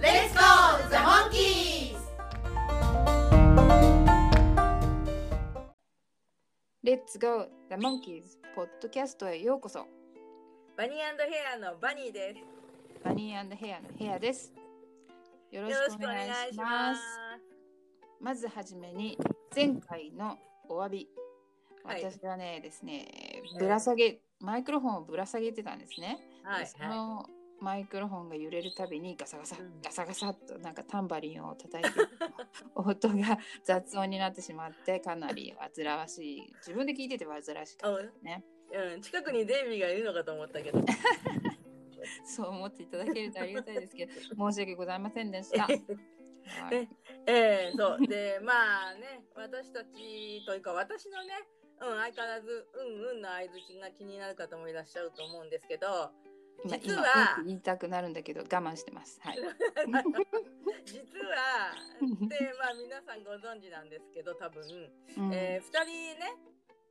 Let's go, the monkeys! レッツゴー The Monkeys. ポッドキャストへようこそ。バニーヘアのバニーです。バニーヘアのヘアです。よろしくお願いしまます。まずはじめに前回のお詫び、はい。私はねですねぶら下げマイクロフォンをぶら下げてたんですね、はい。でそのマイクロフォンが揺れるたびにガサガサ、うん。ガサガサっとなんかタンバリンを叩いてる 音が雑音になってしまってかなり煩わしい。自分で聞いてて煩わしかったね。うん、近くにデイビーがいるのかと思ったけど。そう思っていただけるとありがたいですけど 申し訳ございませんでした、はい。ね。ええそう。でまあね私たちというか私のね、うん、相変わらずうんうんの相づちが気になる方もいらっしゃると思うんですけど今実今は言いたくなるんだけど我慢してます。はい。実は。でまあ皆さんご存知なんですけど多分、うん。えー、2人ね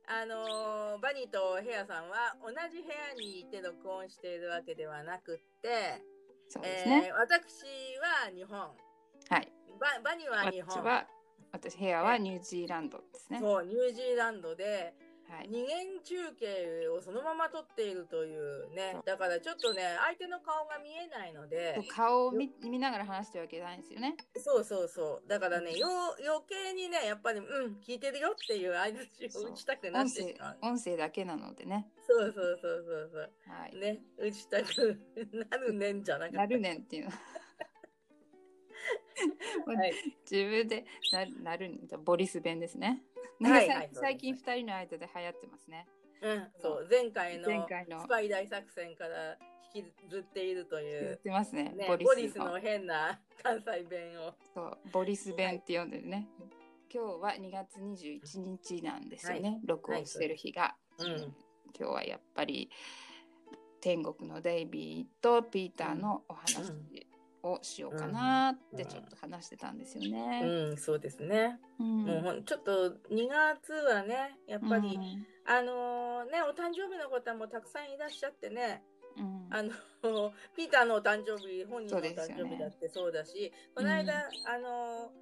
あのーバニーとヘアさんは同じ部屋にいて録音しているわけではなくって、そうですね、えー私は日本。はい。ババニーは日本。私は私部屋はニュージーランドですね。そうニュージーランドではい。二元中継をそのまま撮っているというね。だからちょっとね相手の顔が見えないので。顔を見見ながら話してるわけじゃないんですよね。そうそうそう。だからねよ余計にねやっぱりうん聞いてるよっていう相づちを打ちたくなってしまう。音声だけなのでね。そうそうそうそうそう。はい。ね打ちたくなるねんじゃなかった。なるねんっていう。の はい。自分でななるねんボリス弁ですね。はい。最近二人の間で流行ってますね。うんそう。前回のスパイ大作戦から引きずっているとい言っうてますねねボリスの変な関西弁を。そうボリス弁って呼んでるね、今日は2月21日なんですよね、はい。録音してる日が、うん。今日はやっぱり天国のデイビーとピーターのお話をしようかなってちょっと話してたんですよね。うん。そうですね。うん。もうちょっと2月はねやっぱり、うん。あのねお誕生日の方もたくさんいらっしゃってね。うん。あの ピーターのお誕生日本人のお誕生日だってそうだしこの間、あの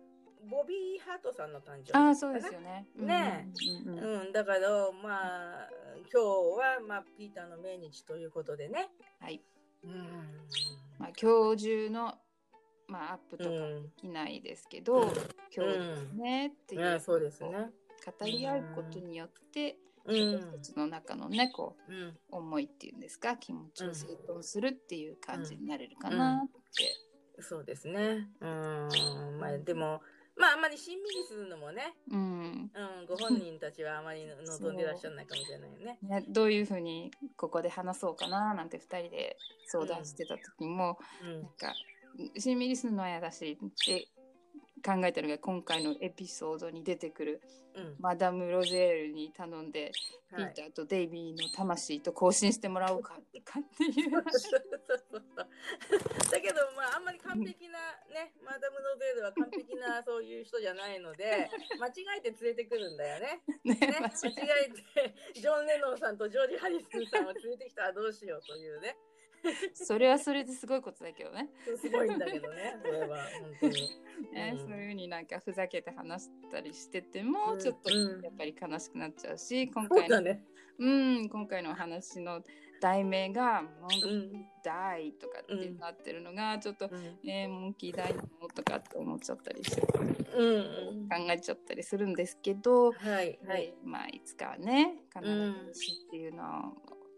ボビー・ハートさんの誕生日ああそうですよね。ねうん。うんうん。うん、だからまあ今日は、まあ、ピーターの命日ということでね。はい。うんまあ今日中のまあアップとかうん。できないですけど、今日ですねっていう、ね、そうですね。語り合うことによって、うん。私たちの中のねこううん思いっていうんですか気持ちを整頓するっていう感じになれるかなって。そうですね。うん、まあでも、まああんまりしんみりするのもね、うん。うん、ご本人たちはあまり望んでらっしゃらないかもしれないよね。ね、どういうふうにここで話そうかななんて2人で相談してた時も、うん。なんかしんみりするのは嫌だしって考えたのが今回のエピソードに出てくるうん、マダム・ロゼールに頼んで、ピはい。ーターとデイビーの魂と交信してもらおうかかっていう だけどまああんまり完璧なねマダム・ノゼールは完璧なそういう人じゃないので 間違えて連れてくるんだよね。ねね間間違違えてジョン・レノンさんとジョージ・ハリスンさんを連れてきたらどうしようというね。え それはそれですごいことだけどね。すごいんだけどね。それは本当に。ね、うん。そういうふうになんかふざけて話したりしてても、うんちょっとうん。やっぱり悲しくなっちゃうし今そう回のだね。うん、今回の話の題名が「モンキうーん。ダイ」とかってなってるのが、ちょっとうん「えー、モンキーダイなの?」とかって思っちゃったりしてうん。考えちゃったりするんですけど、はいはい。まあいつかはね必ず死っていうのは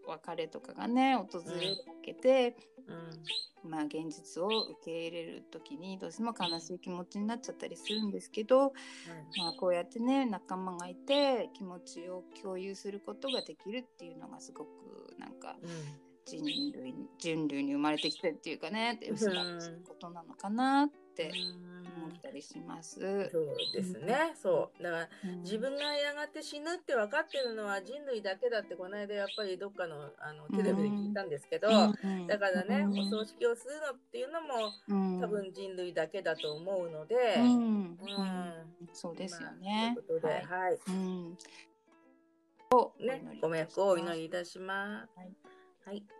別れとかがね訪れけで、うんまあ現実を受け入れる時にどうしても悲しい気持ちになっちゃったりするんですけど、まあ、こうやってね仲間がいて気持ちを共有することができるっていうのがすごくなんか人類人類に生まれてきてっていうかねって素晴らしいことなのかなって思っ思ったりします。そうですね。そう。だからうん自分がやがて死ぬって分かってるのは人類だけだってこの間やっぱりどっかのあのテレビで聞いたんですけど、うんだからね、うんお葬式をするのっていうのもうん多分人類だけだと思うので、うんうんそうですよまねあ。ということで、はいはい。うんね、ご冥福をお祈りいたします。はいはい。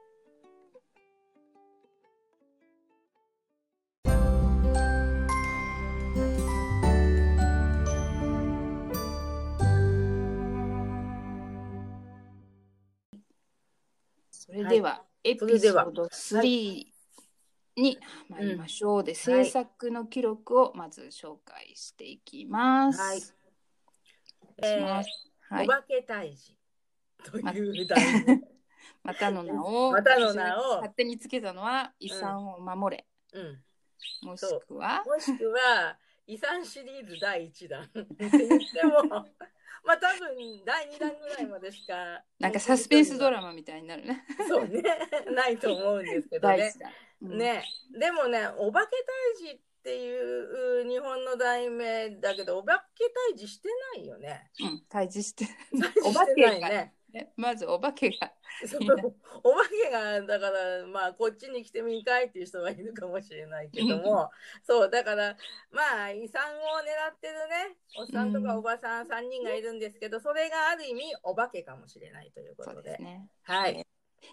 では、エピソード3に参りましょう。で、制作の記録をまず紹介していきます。はいお化け退治という題名。またの名を、またの名を勝手につけたのは、遺産を守れ。うん。もしくは、もしくは、遺産シリーズ第1弾 も、まあ多分第2弾ぐらいまでしか。なんかサスペンスドマ。ラマみたいになるね。そうね。ないと思うんですけどね。うん、ね。でもね、お化け退治っていう日本の題名だけど、お化け退治してないよね。うん、退治して。お化けないね。ね。まずお化けが。お化けがだからまあこっちに来てみんかいっていう人はいるかもしれないけども。そうだからまあ遺産を狙ってるね。おっさんとかおばさん3人がいるんですけどそれがある意味お化けかもしれないということで。すでね。はい、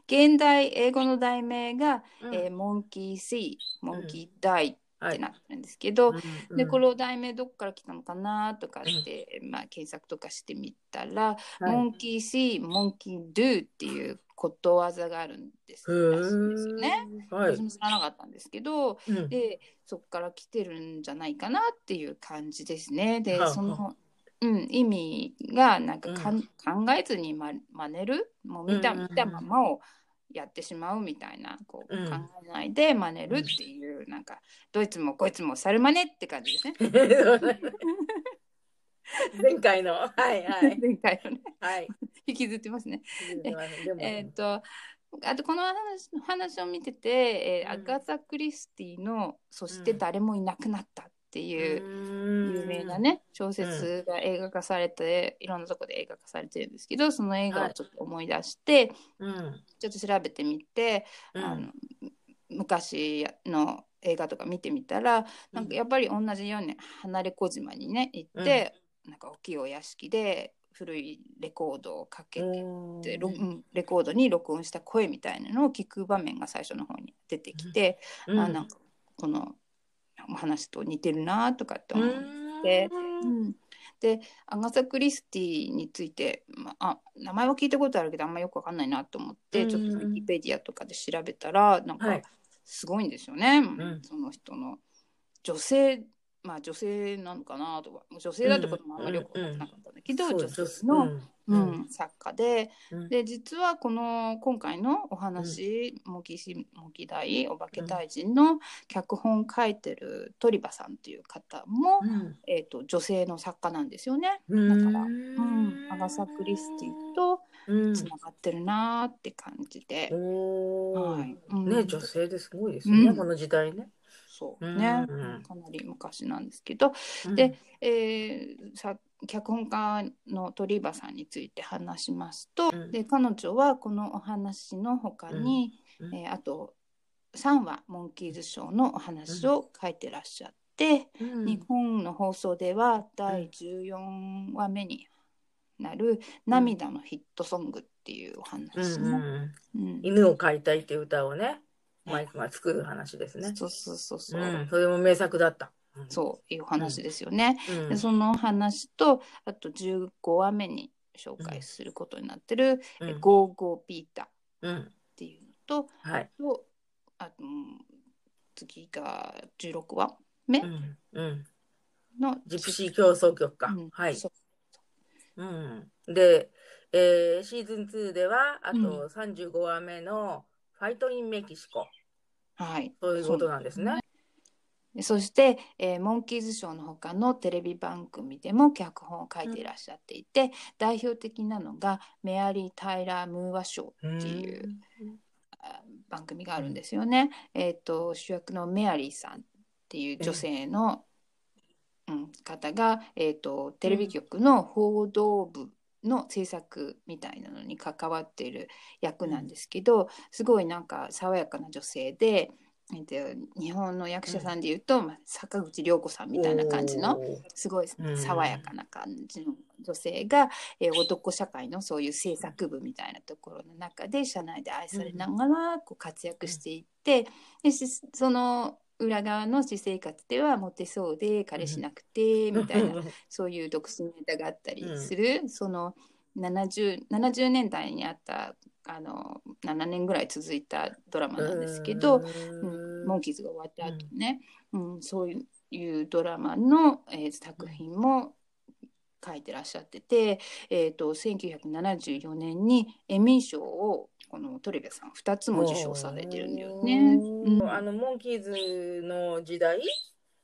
現代英語の題名が、うん。えーモンキー・シー、モンキー・ダイ。はいってなってるんですけど、うんでこの題名どっから来たのかなとかって、まあ、検索とかしてみたら、はい。モンキー・シー、モンキー・ドゥっていうことわざがあるんですですよね。はい。私も知らなかったんですけど、うん。でそこから来てるんじゃないかなっていう感じですね。ではあその、うん、意味がなんかかん、うん。考えずにま真似る？もう見た,、見たままをやってしまうみたいなこう、うん。考えないで真似るっていう、なんかどいつもこいつも猿真似って感じですね。前回の。はいはい。前回のね。はい。引きずってますね。でも。えっ、とあとこの話話を見てて、えーうん。アガサ・クリスティの「そして誰もいなくなった」っていう、有有名なね小説が映画化されて、いろんなとこで映画化されてるんですけどその映画をちょっと思い出して、うん。ちょっと調べてみて、うん。あの昔の映画とか見てみたらなんかやっぱり同じように離れ小島にね行って、なんか大きいお屋敷で古いレコードをかけて、レコードに録音した声みたいなのを聞く場面が最初の方に出てきて、うん。あなんかこのお話と似てるなとかって思って。うん。でアガサ・クリスティについて、まあ、名前は聞いたことあるけどあんまよくわかんないなと思って、うん。ちょっとウィキペディアとかで調べたらなんかはい。すごいんですよね、ん。その人の女性まあ女性なのかなとか女性だってこともあんまりよく分からなかったんだけど、そう女性の、うん。うん。作家で。うん。で実はこの今回のお話「モキシモキ大お化け大臣」の脚本書いてる鳥羽さんという方も、うん。えー、と女性の作家なんですよね。うん。だからうん、アガサ・クリスティとうん。つながってるなーって感じで、はい。うん。ね女性ですごいですよね、うん。この時代ね。そうね、うん。かなり昔なんですけど、うん。で、えーさ脚本家の鳥羽さんについて話しますと、うん。で彼女はこのお話の他に、うん。えーあと3話モンキーズショーのお話を書いてらっしゃって、うん。日本の放送では第14話目になる「涙のヒットソング」っていうお話うん。の、うん。うん。犬を飼いたいっていう歌をね、マイクが作る話ですね。そうそうそうそう、うん、それも名作だった。うん。そういうお話ですよね。うん。でその話とあと15話目に紹介することになってる「うん。えゴーゴーピータ」っうん、ていうのとはい。とあとうん次が16話目のジプシー競争曲か。うん。はい。そううん、で、えーシーズン2ではあうと35話目の「ファイト・イン・メキシコはい」そういうことなんですね。でそして、えーモンキーズショーの他のテレビ番組でも脚本を書いていらっしゃっていて、代表的なのがメアリー・タイラー・ムーアショーっていうあ番組があるんですよね。えっ、と主役のメアリーさんっていう女性のうん、方が、えー、とテレビ局の報道部の制作みたいなのに関わっている役なんですけど、すごいなんか爽やかな女性で、えーと日本の役者さんでいうと、まあ、坂口涼子さんみたいな感じのすごいうん。爽やかな感じの女性が、えー男社会のそういう制作部みたいなところの中で社内で愛されながらこう活躍していって、でしその裏側の私生活ではモテそうで彼氏なくてみたいなそういう独身ネタがあったりする、その 70, 70年代にあったあの7年ぐらい続いたドラマなんですけど、うん、モンキーズが終わった後ね、うん。そういうドラマの、えー作品も書いてらっしゃってて、えー、と1974年にエミー賞をこのトレビアさん2つも受賞されてるんだよね。うんあのモンキーズの時代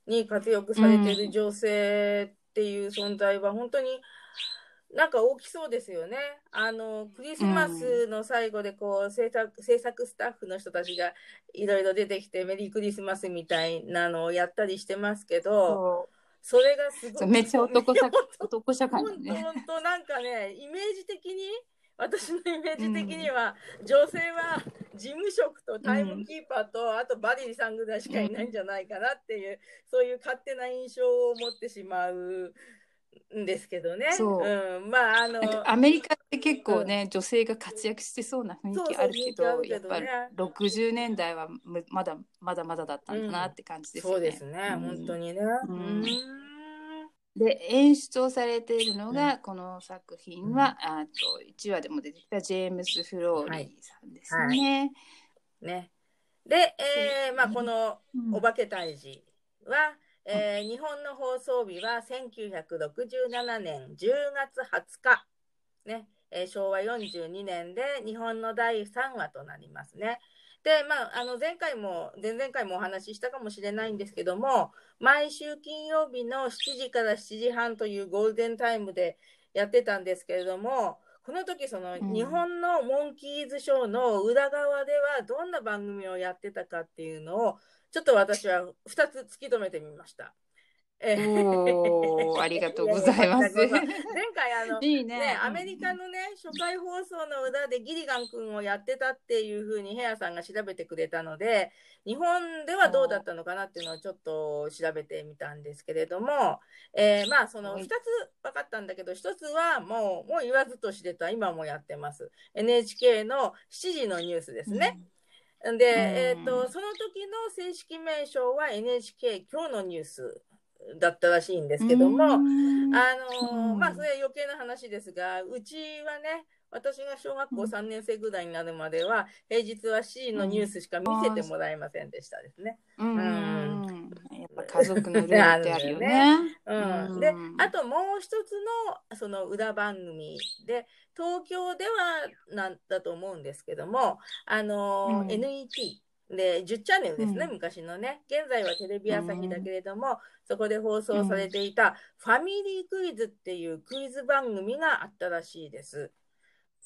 に活躍されてる女性っていう存在は本当になんか大きそうですよね。あのクリスマスの最後でこう制作制作スタッフの人たちがいろいろ出てきてメリークリスマスみたいなのをやったりしてますけど、そそれがすごいうめっちゃ男男社会本当のね。本当なんかねイメージ的に私のイメージ的には、女性は事務職とタイムキーパーと、あとバディさんぐらいしかいないんじゃないかなっていう、そういう勝手な印象を持ってしまうんですけどね。そう。ん、まああのアメリカって結構ね、女性が活躍してそうな雰囲気あるけそうそう雰囲気あるどやっぱけどねり60年代はむまだまだまだだったんだなって感じですよね。そうですね、うん。本当にね。ううんんで演出をされているのが、この作品は、あと1話でも出てきたジェームス・フローリーさんですね。ね。で、えーまあ、このうん。お化け退治は、えー日本の放送日は1967年10月20日、ね。えー昭和42年で日本の第3話となりますね。で、まあ、あの前回も前々回もお話ししたかもしれないんですけども毎週金曜日の7時から7時半というゴールデンタイムでやってたんですけれどもこの時そのうん日本のモンキーズショーの裏側ではどんな番組をやってたかっていうのをちょっと私は2つ突き止めてみました。えおーありがとうございます前回あのいいねね、アメリカのね、初回放送の裏でギリガン君をやってたっていうふうにヘアさんが調べてくれたので、日本ではどうだったのかなっていうのをちょっと調べてみたんですけれども、えーまあそのはい2つ分かったんだけど、1つはもう、もう言わずとしてた、今もやってます。NHK の7時のニュースですね。で、えっ、と、その時の正式名称は NHK 今日のニュースだったらしいんですけども、うん。あのまあそれは余計な話ですがうちはね私が小学校3年生ぐらいになるまでは、平日は C のニュースしか見せてもらえませんでしたですね。うん。うん。やっぱ家族のルールってあるよね。うん。うん。であともう一つのその裏番組で東京ではなんだと思うんですけどもあのーうん。NET で10チャンネルですね、うん。昔のね。現在はテレビ朝日だけれども、そこで放送されていた「ファミリークイズ」っていうクイズ番組があったらしいです。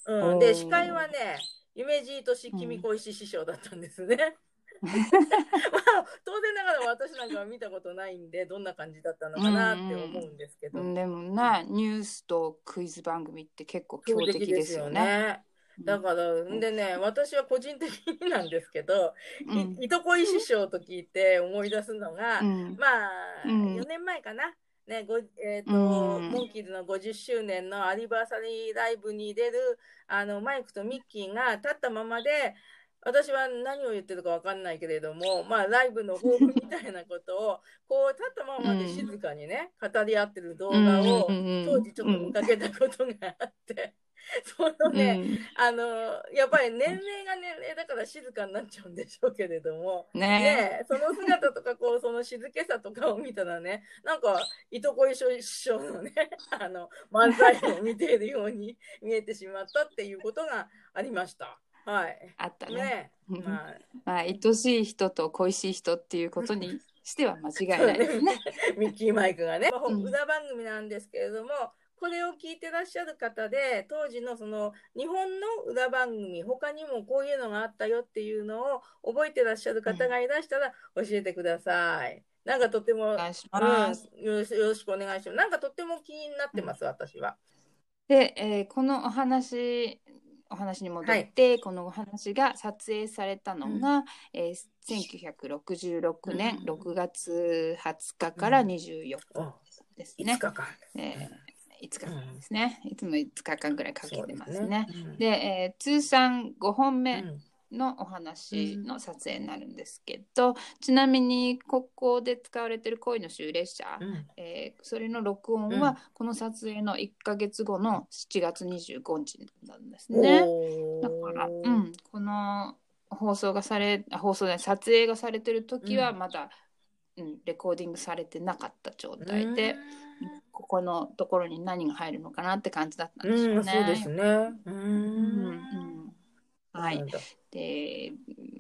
うん、で司会はね夢じいとし君小石師匠だったんですね。まあ当然ながら私なんかは見たことないんでどんな感じだったのかなって思うんですけど、うんでもなニュースとクイズ番組って結構強敵ですよね。だから、ん。でね、私は個人的になんですけど、うん。いいとこい師匠と聞いて思い出すのが、うん。まあ、うん。4年前かな。ね、ごえーとうん。モンキーズの50周年のアニバーサリーライブに出るあのマイクとミッキーが立ったままで私は何を言ってるか分かんないけれども、まあ、ライブの抱負みたいなことをこう立ったままで静かにね、語り合ってる動画を当時ちょっと見かけたことがあって、そのね、あのやっぱり年齢が年齢だから静かになっちゃうんでしょうけれども、うんね。ねえ、その姿とかこう その静けさとかを見たらねなんかいとこいしょ師匠のね あの漫才を見ているように見えてしまったっていうことがありました。はい。あったね。ねまあ、まあ愛しい人と恋しい人っていうことにしては間違いないですね。ミッキーマイクがね、まあうん裏番組なんですけれども、これを聞いてらっしゃる方で、当時のその日本の裏番組、他にもこういうのがあったよっていうのを覚えてらっしゃる方がいらしたら教えてください。なんかとっても、お願いします。うん、よろしくお願いします。なんかとっても気になってます、私は。で、えーこのお話お話に戻って、このお話が撮影されたのが、えー1966年うん6月20日から24日おです5ね。日間。えー、5日間ですね。いつも5日間ぐらいかけてますね。ですね。で、えー通算5本うん目のお話の撮影になるんですけど、ちなみにここで使われてる恋の終列車、うんえーそれの録音うんはこの撮影の1ヶ月後の7月25日なんですね。おだーから、うん、この放送がされ放送で撮影がされてる時はうんまだ、うんレコーディングされてなかった状態で、うんここのところに何が入るのかなって感じだったんでしょうん、うね。そうですね。ううんうんん。はいで、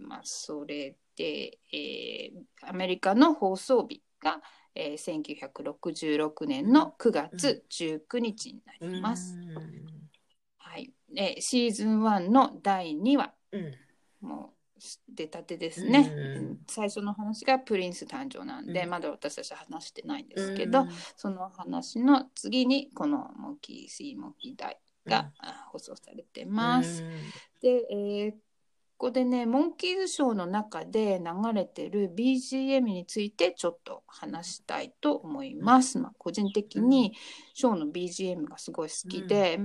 まあ、それで、えーアメリカの放送日が、えー1966年の9月19日になります。はい、でシーズン1の第2話うん。もう出たてですね、うん。最初の話がプリンス誕生なんで、うん。まだ私たちは話してないんですけど、うん。その話の次にこの「モンキー・シー・モンキー・ダイ」が、あ放送されてます。で、えーここでねモンキーズショーの中で流れてる BGM についてちょっと話したいと思います。まあ、個人的にショーの BGM がすごい好きで、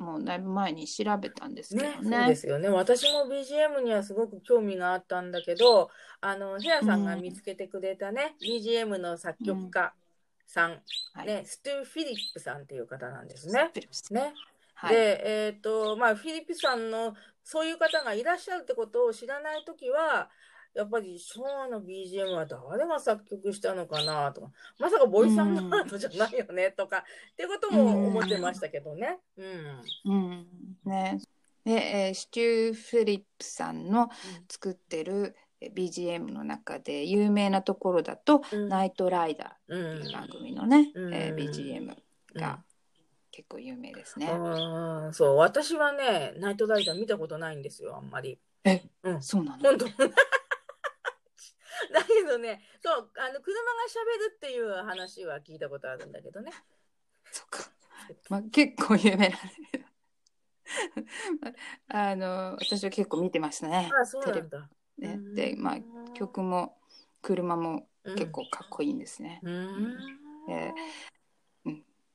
もうだいぶ前に調べたんですけねど、ね。そうですよね。私も BGM にはすごく興味があったんだけど、あの、ヘアさんが見つけてくれたね、BGM の作曲家さん、はいね、ステュー・フィリップさんっていう方なんですね。ね。はい、で、えっ、と、まあ、フィリップさんの、そういう方がいらっしゃるってことを知らないときは、やっぱりショーの BGM は誰が作曲したのかなとか、まさかボイスアンドアートじゃないよねとか、っていうことも思ってましたけどね。うん。うん。ね、で、えースチュー・フィリップさんの作ってるえー BGM の中で有名なところだと「うん。ナイトライダー」うんっていう番組のね、うん。えー BGM が結構有名ですね。ああ、そう、私はね、ナイトライダー見たことないんですよ、あんまり。え、うん。そうなの？本当 だけどね、そう、あの、車が喋るっていう話は聞いたことあるんだけどね。そっか、まあ、結構有名な あの私は結構見てましたね。ああ、そうなんだ。ねうんで、まあ、曲も車も結うん構かっこいいんですね。うん。え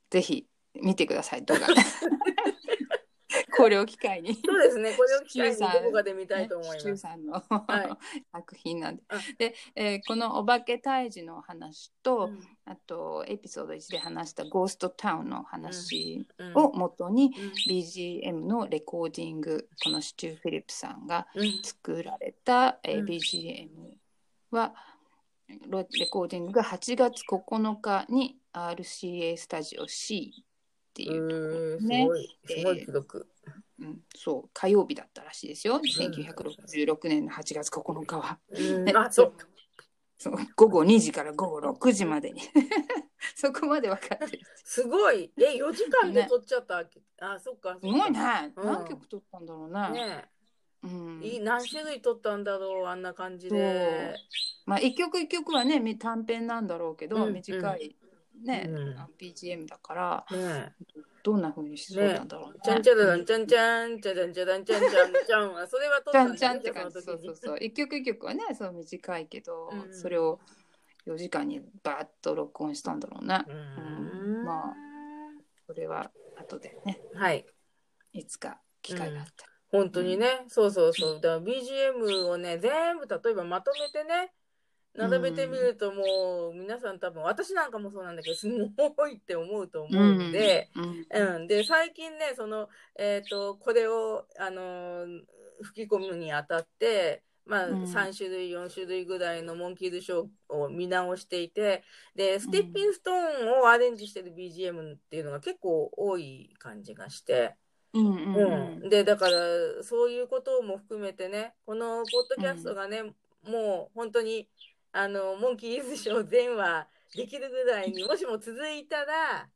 ぜひ見てください動画 これを機会に。そうですね、これを機会にどこかで見たいと思います。さんの、い。作品なんで。あ。で、えーこのお化け退治の話と、うん。あとエピソード1で話したゴーストタウンの話うん。を元に、うん。BGM のレコーディングこのシチュー・フィリップさんがうん。作られた、えーうん。BGM はロレコーディングが8月9日に RCA スタジオ C っていうところうんすねごい、すごい記録。うん、そう火曜日だったらしいですよ、1966年の8月9日は。うん。ねあ、そう。そう午後2時から午後6時まで。に そこまで分かってるすごい。え、4時間で撮っちゃったわけ？あ、そっか。すごいね、うん。何曲撮ったんだろうね。ねうん。いい何種類撮ったんだろう、あんな感じで。まあ一曲一曲はねみ短編なんだろうけど、うん短いね、うん。あ BGM だから。ねどんな風にしそうなんだろうね。ちゃんちゃらんちゃんちゃんちゃらんちゃらんちゃんちゃんちゃん。それはちゃんちゃんって感じ。そうそうそう。一曲一曲はねそう短いけど、うん。それを4時間にバーッと録音したんだろうね、うん。まあそれは後でね。はい。いつか機会があったら、本当にね、そうそうそう。だから BGM をね、全部例えばまとめてね、並べてみるともう皆さん多分、私なんかもそうなんだけど、すごいって思うと思うんで、うんうん、で最近ねその、えー、とこれを、あのー吹き込むにあたって、まあうん。3種類4種類ぐらいのモンキーズショーを見直していてでステッピングストーンをアレンジしてる BGM っていうのが結構多い感じがして、うんうん。うん。でだからそういうことも含めてねこのポッドキャストがね、もう本当にあのモンキーズショー全話できるぐらいにもしも続いたら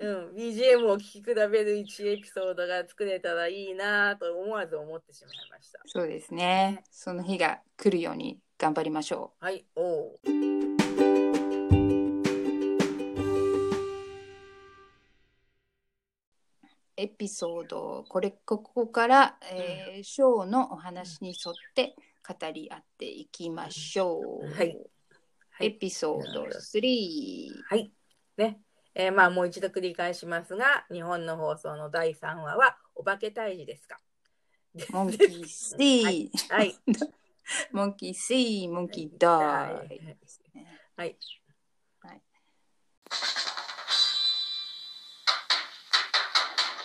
うん、BGM を聴き比べる1エピソードが作れたらいいなと思わず思ってしまいました。そうですね。その日が来るように頑張りましょはい、おう。う。エピソード、これ、ここから、えーショーのお話に沿って語り合っていきましょう。はいはいエピソード3。はい。ね。えーまあもう一度繰り返しますが、日本の放送の第3話は、お化け退治ですか？モンキー C、はいはい。モンキー C、モンキーダはいー。はい。はい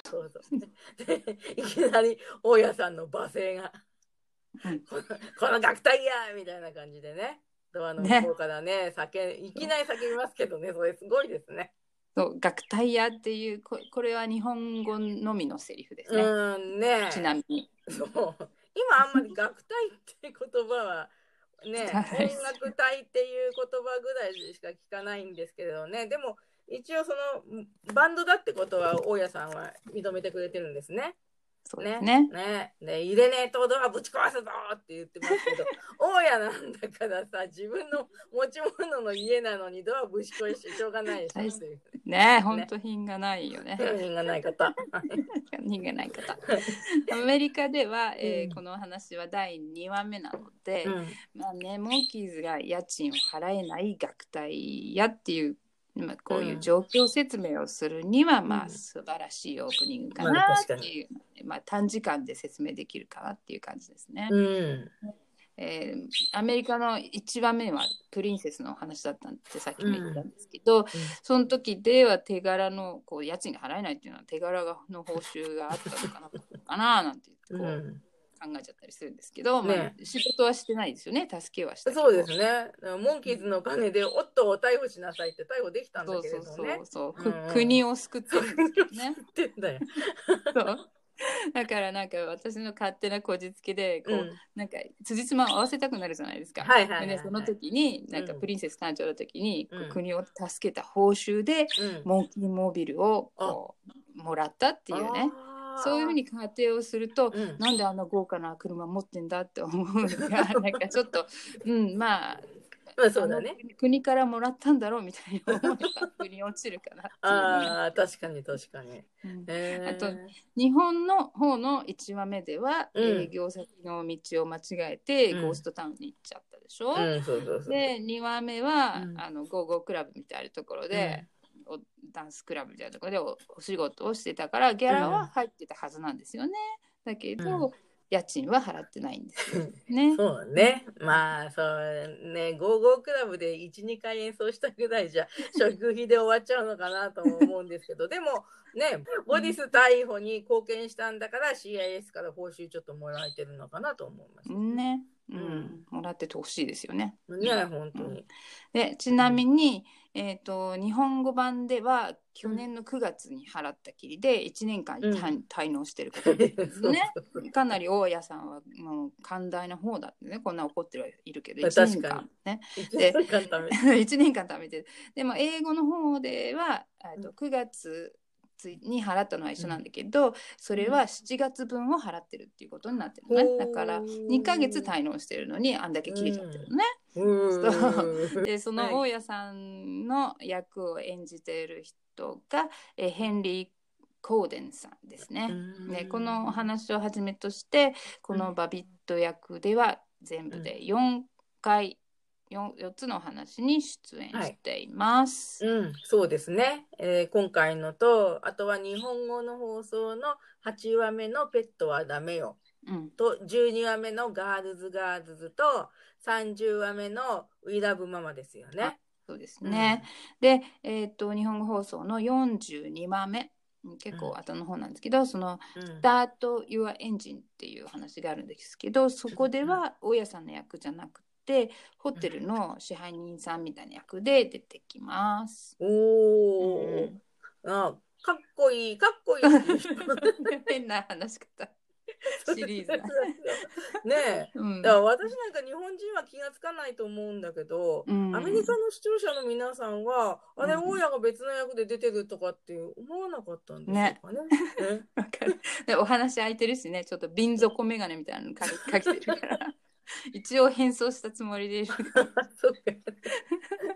そうそう。で いきなり大家さんの罵声が、うん この学隊やみたいな感じでね、ドアの向こうからね、叫いきなり叫びますけどね、それすごいですね。そう、学隊やっていうこ、これは日本語のみのセリフですね。うんね。ちなみに。そう今あんまり楽隊って言葉はね 音楽隊っていう言葉ぐらいしか聞かないんですけれどねでも一応そのバンドだってことは大家さんは認めてくれてるんですね。そうですね。ね。ねで入れねえとドアぶち壊すぞって言ってますけど 大家なんだからさ自分の持ち物の家なのにドアぶち壊してしょうがないでしょっていうね本当品がないよね。品がない方。品がない方。アメリカでは、えーうんこの話は第2話目なので、うんまあね、モンキーズが家賃を払えない学隊やっていう、まあ、こういう状況説明をするには、まうん。あ素晴らしいオープニングかまあなっていう、まあ、短時間で説明できるかなっていう感じですね。うん。えーアメリカの1話目はプリンセスのお話だったってさっきも言ったんですけど、その時では手柄のこう家賃が払えないっていうのは手柄がの報酬があったのかなかななんてこう、うん考えちゃったりするんですけど、まね。あ、仕事はしてないですよね。助けはしたけどそうですね。モンキーズのお金で夫を逮捕しなさいって逮捕できたんだそうそうそう。そう、くうんうん。国を救ってるんですよね。だよ。そう。だからなんか私の勝手なこじつけでこう、うん。なんか辻褄を合わせたくなるじゃないですか。はいはいはいはい。でねその時になんかうん。プリンセス誕生の時に、うん。国を助けた報酬でうん。モンキーモービルをこうもらったっていうねそういうふうに仮定をすると、うん。なんであんな豪華な車持ってんだって思うのがなんかちょっと うんまあまあそうだね。国からもらったんだろうみたいに思えば腑に落ちるかなっていうね。ああ、確かに確かに。うん。えー。あと日本の方の1話目では、うん。営業先の道を間違えて、うん。ゴーストタウンに行っちゃったでしょ？で2話目は、うん。あのゴーゴークラブみたいなところで、おダンスクラブみたいなところでおお仕事をしてたからギャラは入ってたはずなんですよね。だけど、うん家賃は払ってないんですよね。そうね。まあ、そうね、ゴーゴークラブで1、2回演奏したぐらいじゃ、食費で終わっちゃうのかなとも思うんですけど、でも、ね、ボディス逮捕に貢献したんだから、CIS から報酬ちょっともらえてるのかなと思います。ね、ううんん、もらっててほしいですよね。ね、本当に。でちなみに、えー、と日本語版では去年の9月に払ったきりで1年間うん。滞滞納してることですね。かなり大家さんはもう寛大な方だってねこんな怒ってはいるけどまあ1年間ね。一年間貯めて。1年間貯めてる。でも英語の方ではえーと9月に払ったのは一緒なんだけど、それは7月分を払ってるっていうことになってるのね、ほうだから2ヶ月滞納してるのにあんだけ切れちゃってるのね、でそのはい。大家さんの役を演じている人が、えヘンリー・コーデンさんですね。ねこのお話をはじめとしてこのバビット役では全部で4回 4, 4つのお話に出演しています。うん、そうですね、えー今回のと、あとは日本語の放送の8話目のペットはダメようんと、12話目のガールズガールズと、30話目の We Love ママですよね。そうですね。で、えっ、と日本語放送の42話目結構後の方なんですけど、そのうんスタート Your Engine っていう話があるんですけどそこでは大家さんの役じゃなくてホテルの支配人さんみたいな役で出てきます。おうー、んあかっこいい、かっこいい。変な話し方。シリーズだ。ねえ。うん。だから私なんか日本人は気がつかないと思うんだけど、うん。アメリカの視聴者の皆さんは、あれ、うん大家が別の役で出てるとかって思わなかったんでしょうかね。ね。わかる。でお話空いてるしねちょっと瓶底眼鏡みたいなのかけてるから 一応変装したつもりでいる そうか。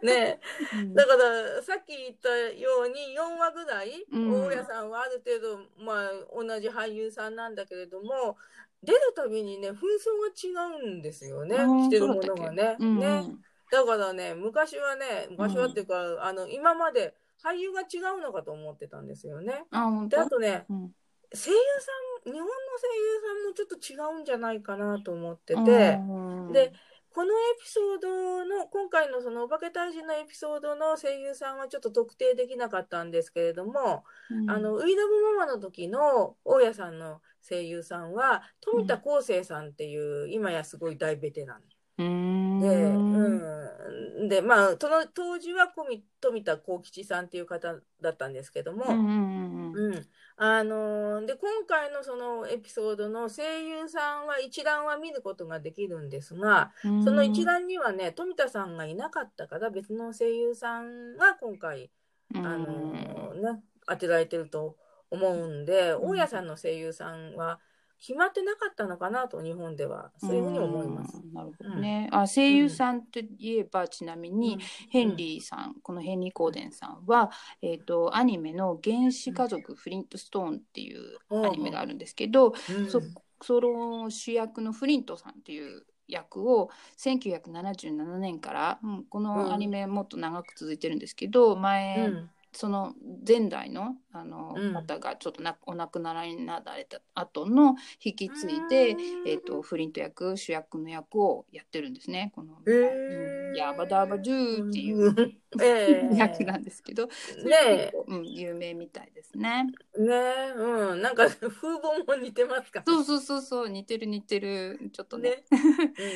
ねえ。うん。だからさっき言ったように4話ぐらい、うん。大家さんはある程度、まあ、同じ俳優さんなんだけれども出るたびにね紛争が違うんですよね。うん着てるものがね。うん。ね。だからね昔はね昔はっていうか、あの今まで俳優が違うのかと思ってたんですよね。であとねうん声優さん日本の声優さんもちょっと違うんじゃないかなと思ってて。うんでこのエピソードの今回のそのお化け退治のエピソードの声優さんはちょっと特定できなかったんですけれども、うん。あのウィダブママの時の大家さんの声優さんは富田康生さんっていう、今やすごい大ベテラン。うんで、うん、でまあその当時は富富田幸吉さんっていう方だったんですけども、うんうんうんうん、あのーで今回のそのエピソードの声優さんは一覧は見ることができるんですが、うん。その一覧にはね富田さんがいなかったから別の声優さんが今回、あのーね、当てられてると思うんで、ん。大家さんの声優さんは決まってなかったのかなと日本では。そういうふうに思います。うんなるほどね。あ声優さんといえば、ちなみに、ヘンリーさん、このヘンリー・コーデンさんは、えっ、と、アニメの原始家族フリントストーンっていうアニメがあるんですけど、うん。そその主役のフリントさんっていう役を1977年から、うんこのアニメもっと長く続いてるんですけど、前、うんその前代のあの、うん。方がちょっとなお亡くなりになられた後の引き継いで、うん。えー、とフリント役主役の役をやってるんですね。この、へー。うんヤバダバドゥーっていううん。ええ。役なんですけど、ねうん、有名みたいですね。えねえうん。なんか風貌も似てますか？そうそうそうそう似てる似てる。ちょっとね。ね、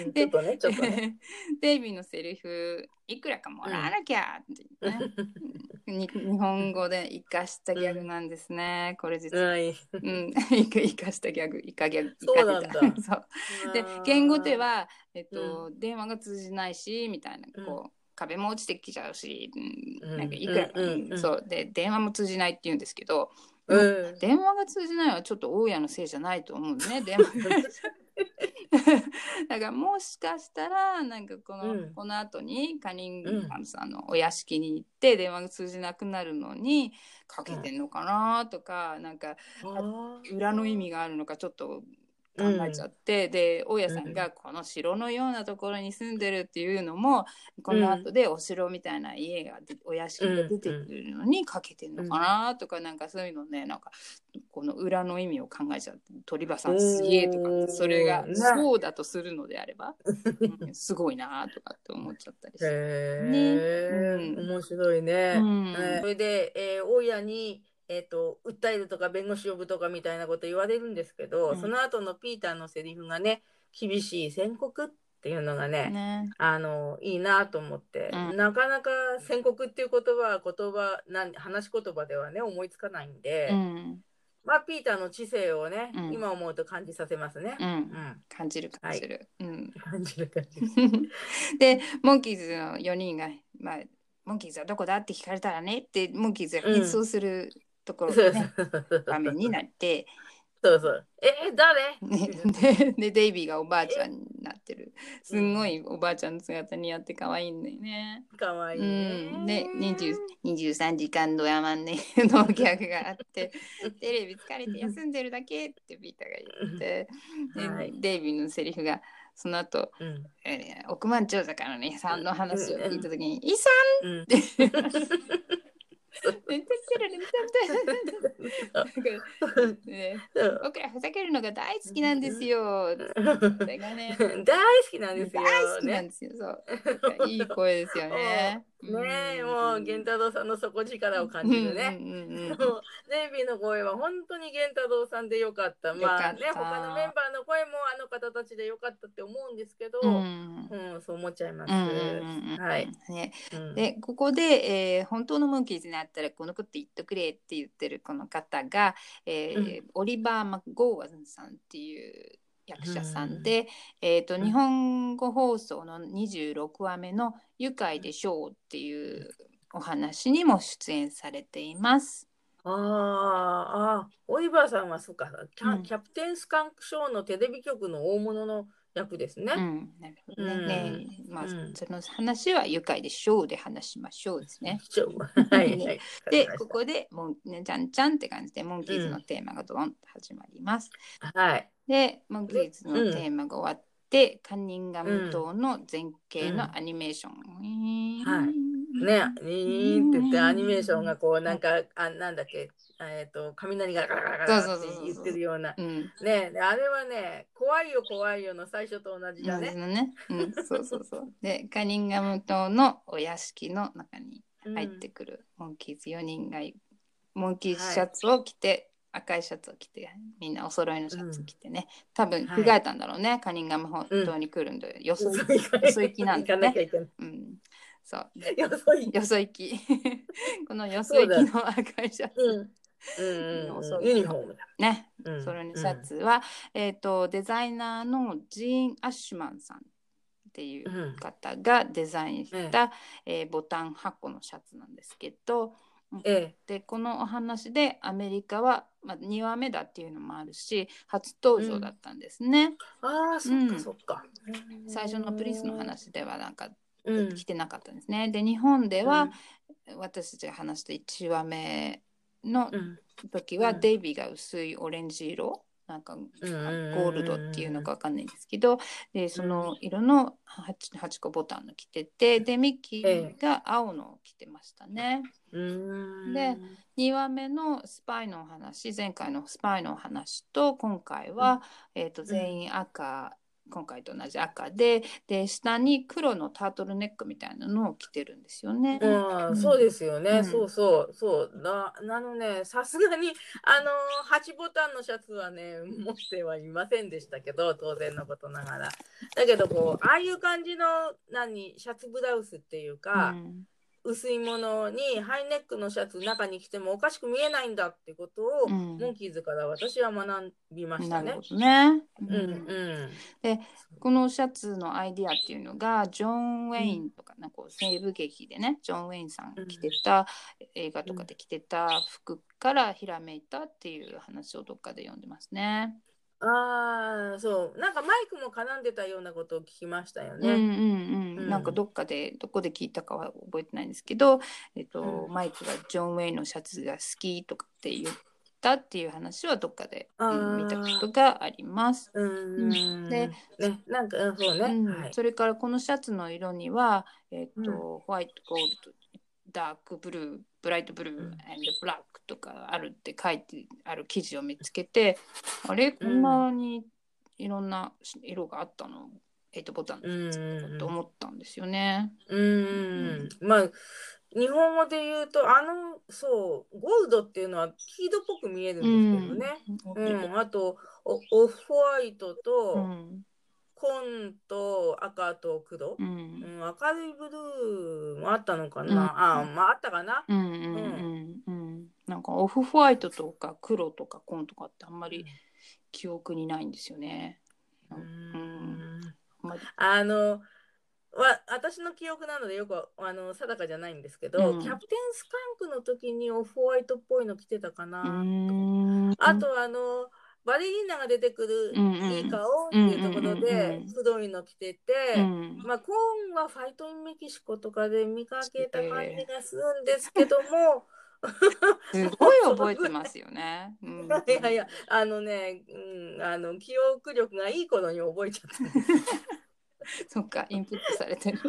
うん、ちょっとね ちょっとね。デイビーのセリフいくらかもらわなきゃってね、に日本語で生かしたギャグなんですね。これ実は。はい。うん、生かしたギャグ、イカギャグ、イカギャグそう。で、言語では、えっと、電話が通じないし、みたいな、こう、壁も落ちてきちゃうし、うん。うんなんかいくらか、うんうんうん。そう、で、電話も通じないって言うんですけど、うん、電話が通じないはちょっと大家のせいじゃないと思うんね、電話。が。だからもしかしたらなんかこの,、うん。この後にカニングハムさんのお屋敷に行って電話が通じなくなるのにかけてんのかなとか、なんかあー。裏の意味があるのかちょっと考えちゃって、で大家さんがこの城のようなところに住んでるっていうのも、この後でお城みたいな家がでお屋敷が出てくるのにかけてんのかなとか、なんかそういうのねなんかこの裏の意味を考えちゃって鳥羽さんすげえとかそれがねそうだとするのであれば、うんすごいなとかって思っちゃったりして。ね。うん。面白いね。うん。えーそれで、えー大家に、えー、と訴えるとか弁護士呼ぶとかみたいなこと言われるんですけど、うん。その後のピーターのセリフがね厳しい宣告っていうのがねね。あのいいなと思って、うん。なかなか宣告っていう言葉は言葉なん話し言葉ではね思いつかないんで、うん。まあピーターの知性をね、うん。今思うと感じさせますね。う、うん。ん、感じる感じる。うん。感じる感じる。でモンキーズの4人が、まあ、モンキーズはどこだって聞かれたらねってモンキーズが変装するところそうがね、場面になって、そうそう。え、誰？ね、ででデイビーがおばあちゃんになってるすんごいおばあちゃんの姿にやって可愛いんだよね。かわいいうん、ね。で20 23時間ドヤマンね のギャグがあってテレビ疲れて休んでるだけってピーターが言って、ではいデイビーのセリフがその後うん。えー億万長者からのねさんの話を聞いた時に「イさうん。ん!」めっちゃキレるめちゃめちゃね僕らふざけるのが大好きなん。ですよ。それがね大好きなん。ですよ。大好きなん。ね。ですよ。そういい声ですよね。ねえ、もう源太郎さんの底力を感じるね。うんうんうんうんもうデイビーの声は本当に源太郎さんでよかった。まあね、他のメンバーの声もあの方たちでよかったって思うんですけど、ううん、んそう思っちゃいます。うんうんうんうんはい。ね。うん。でここで、えー本当のモンキーズになったらこのこと言っとくれって言ってるこの方が、えーオリバー・マクゴーワンさんっていう役者さんで、えー、とうん日本語放送の26話目の「愉快でしょう」っていうお話にも出演されています。あーあー、オリバーさんはそうか、キャ,、うんキャプテンスカンクショーのテレビ局の大物の役ですね。うん、なるほどね。うんねまあ、うんその話は愉快でしょうで話しましょうですね。はいはい。で、ここでモン、ね、じゃんじゃんって感じで、モンキーズのテーマがドンと始まります。はい。で、モンキーズのテーマが終わって、カンニンガム島の前景のアニメーション。はいね、にーんって言ってアニメーションがこうなんか、あなんだっけ、えっ、と、雷がガラガラガラって言ってるような。うん。ねであれはね、怖いよ怖いよの最初と同じだね。のね。うん、そうそうそう。で、カニンガム島のお屋敷の中に入ってくるモンキーズ4人がいモンキーズシャツを着て、赤いシャツを着てみんなお揃いのシャツ着てね、多分着替えたんだろうね、カニンガム島に来るんで、よそそうよそ行きなんだね。うん、そう。でよそ行き。よそ行き。このよそ行きの赤いシャツ、ユニフォームだ。ね。うん。それのシャツは、えっ、とデザイナーのジーン・アッシュマンさんっていう方がデザインした、えーボタン8個のシャツなんですけどええ。でこのお話でアメリカは、まあ、2話目だっていうのもあるし初登場だったんですね、ああ、そっうん。かそっか。最初のプリンスの話ではなんかうん。来てなかったんですね、で日本では、私たちが話した1話目のうん、時は、うん。デイビーが薄いオレンジ色なんかゴうんールドっていうのかわかんないんですけどでその色の 8, 8個ボタンの着ててでミッキーが青のを着てましたね。うん。で2話目のスパイのお話前回のスパイのお話と今回は、えー、と全員赤、今回と同じ赤でで下に黒のタートルネックみたいなのを着てるんですよね。うん、そうですよね、うん。そうそう。そう。なあのねさすがにあの8ボタンのシャツはね持ってはいませんでしたけど当然のことながら。だけどこうああいう感じの何シャツブラウスっていうか、うん薄いものにハイネックのシャツ中に着てもおかしく見えないんだってことを、うん。モンキーズから私は学びましたね。ね。うん。うんこのシャツのアイディアっていうのがジョン・ウェインとか、なんか西部劇でねジョン・ウェインさん着てた、映画とかで着てた服からひらめいたっていう話をどっかで読んでますね。ああそう。なんかマイクも絡んでたようなことを聞きましたよね。うんうんうん、うん。なんかどっかでどこで聞いたかは覚えてないんですけど、えっとうん。マイクがジョン・ウェインのシャツが好きとかって言ったっていう話はどっかで、うんあー見たことがあります。ううんん。でね、なんか、うんそうね。うん。はい。それからこのシャツの色には、えっとうん。ホワイト、ゴールド、ダークブルー、ブライトブルー、ブラックとかあるって書いてある記事を見つけて、あれこんなにいろんな色があったの、8ボタンと思ったんですよね。うん。まあ、日本語で言うと、あの、そう、ゴールドっていうのは黄色っぽく見えるんですけどね。うん。あと、おオフホワイトうと、ん紺と赤と黒。ううんん、明るいブルーもあったのかな。うんあ、まあ、あったかな。うんうんうんうんなんかオフホワイトとか黒とか紺とかってあんまり記憶にないんですよね。ううんまりあの、わ私の記憶なのでよくあの定かじゃないんですけど、うんキャプテンスカンクの時にオフホワイトっぽいの着てたかな。あとあのバレリーナが出てくるいい顔っていうところでうん黒いの着てて、うん。まあコーンはファイトインメキシコとかで見かけた感じがするんですけども、すごい覚えてますよね。うん。いやいやあのね、うん、あの記憶力がいい頃に覚えちゃった。そっか、インプットされてる。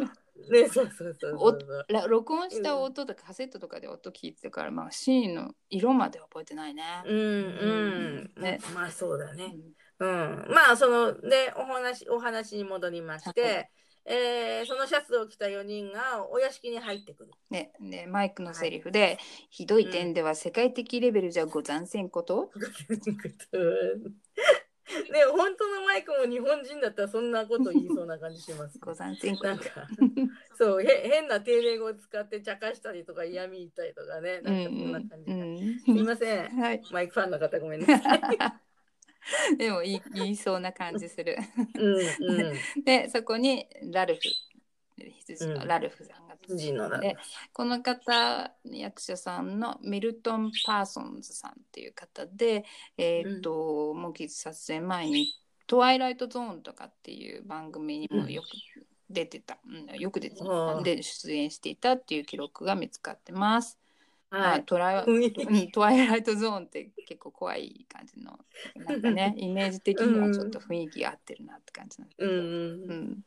ね、そうそうそうそうそう。ら録音した音とかカセットとかで音聞いてたから、まあ、シーンの色までは覚えてないね。うんうん、ねまあそうだね。ううん、まあそのでお話お話に戻りまして、はいえーそのシャツを着た4人がお屋敷に入ってくる。ねねマイクのセリフで、ひどい点では世界的レベルじゃござんせんこと、ね本当のマイクも日本人だったらそんなこと言いそうな感じします。ござんせん。ことなんかそうへ変な丁寧語を使って茶化したりとか嫌味言ったりとかねなんかそんな感じ、うんすいません。はい、マイクファンの方ごめん なさい。でも言い言いそうな感じする。うんうん。でそこにラルフ。羊のうんラルフさんが出てきて羊のでこの方役者さんのミルトン・パーソンズさんっていう方でえーっと、モンキーズ撮影前に「トワイライトゾーン」とかっていう番組にもよく出てた、うんよく出てたで出演していたっていう記録が見つかってます。はい。あトラ トワイライトゾーンって結構怖い感じのなんかねイメージ的にはちょっと雰囲気が合ってるなって感じなんですけど、うんうん。うん。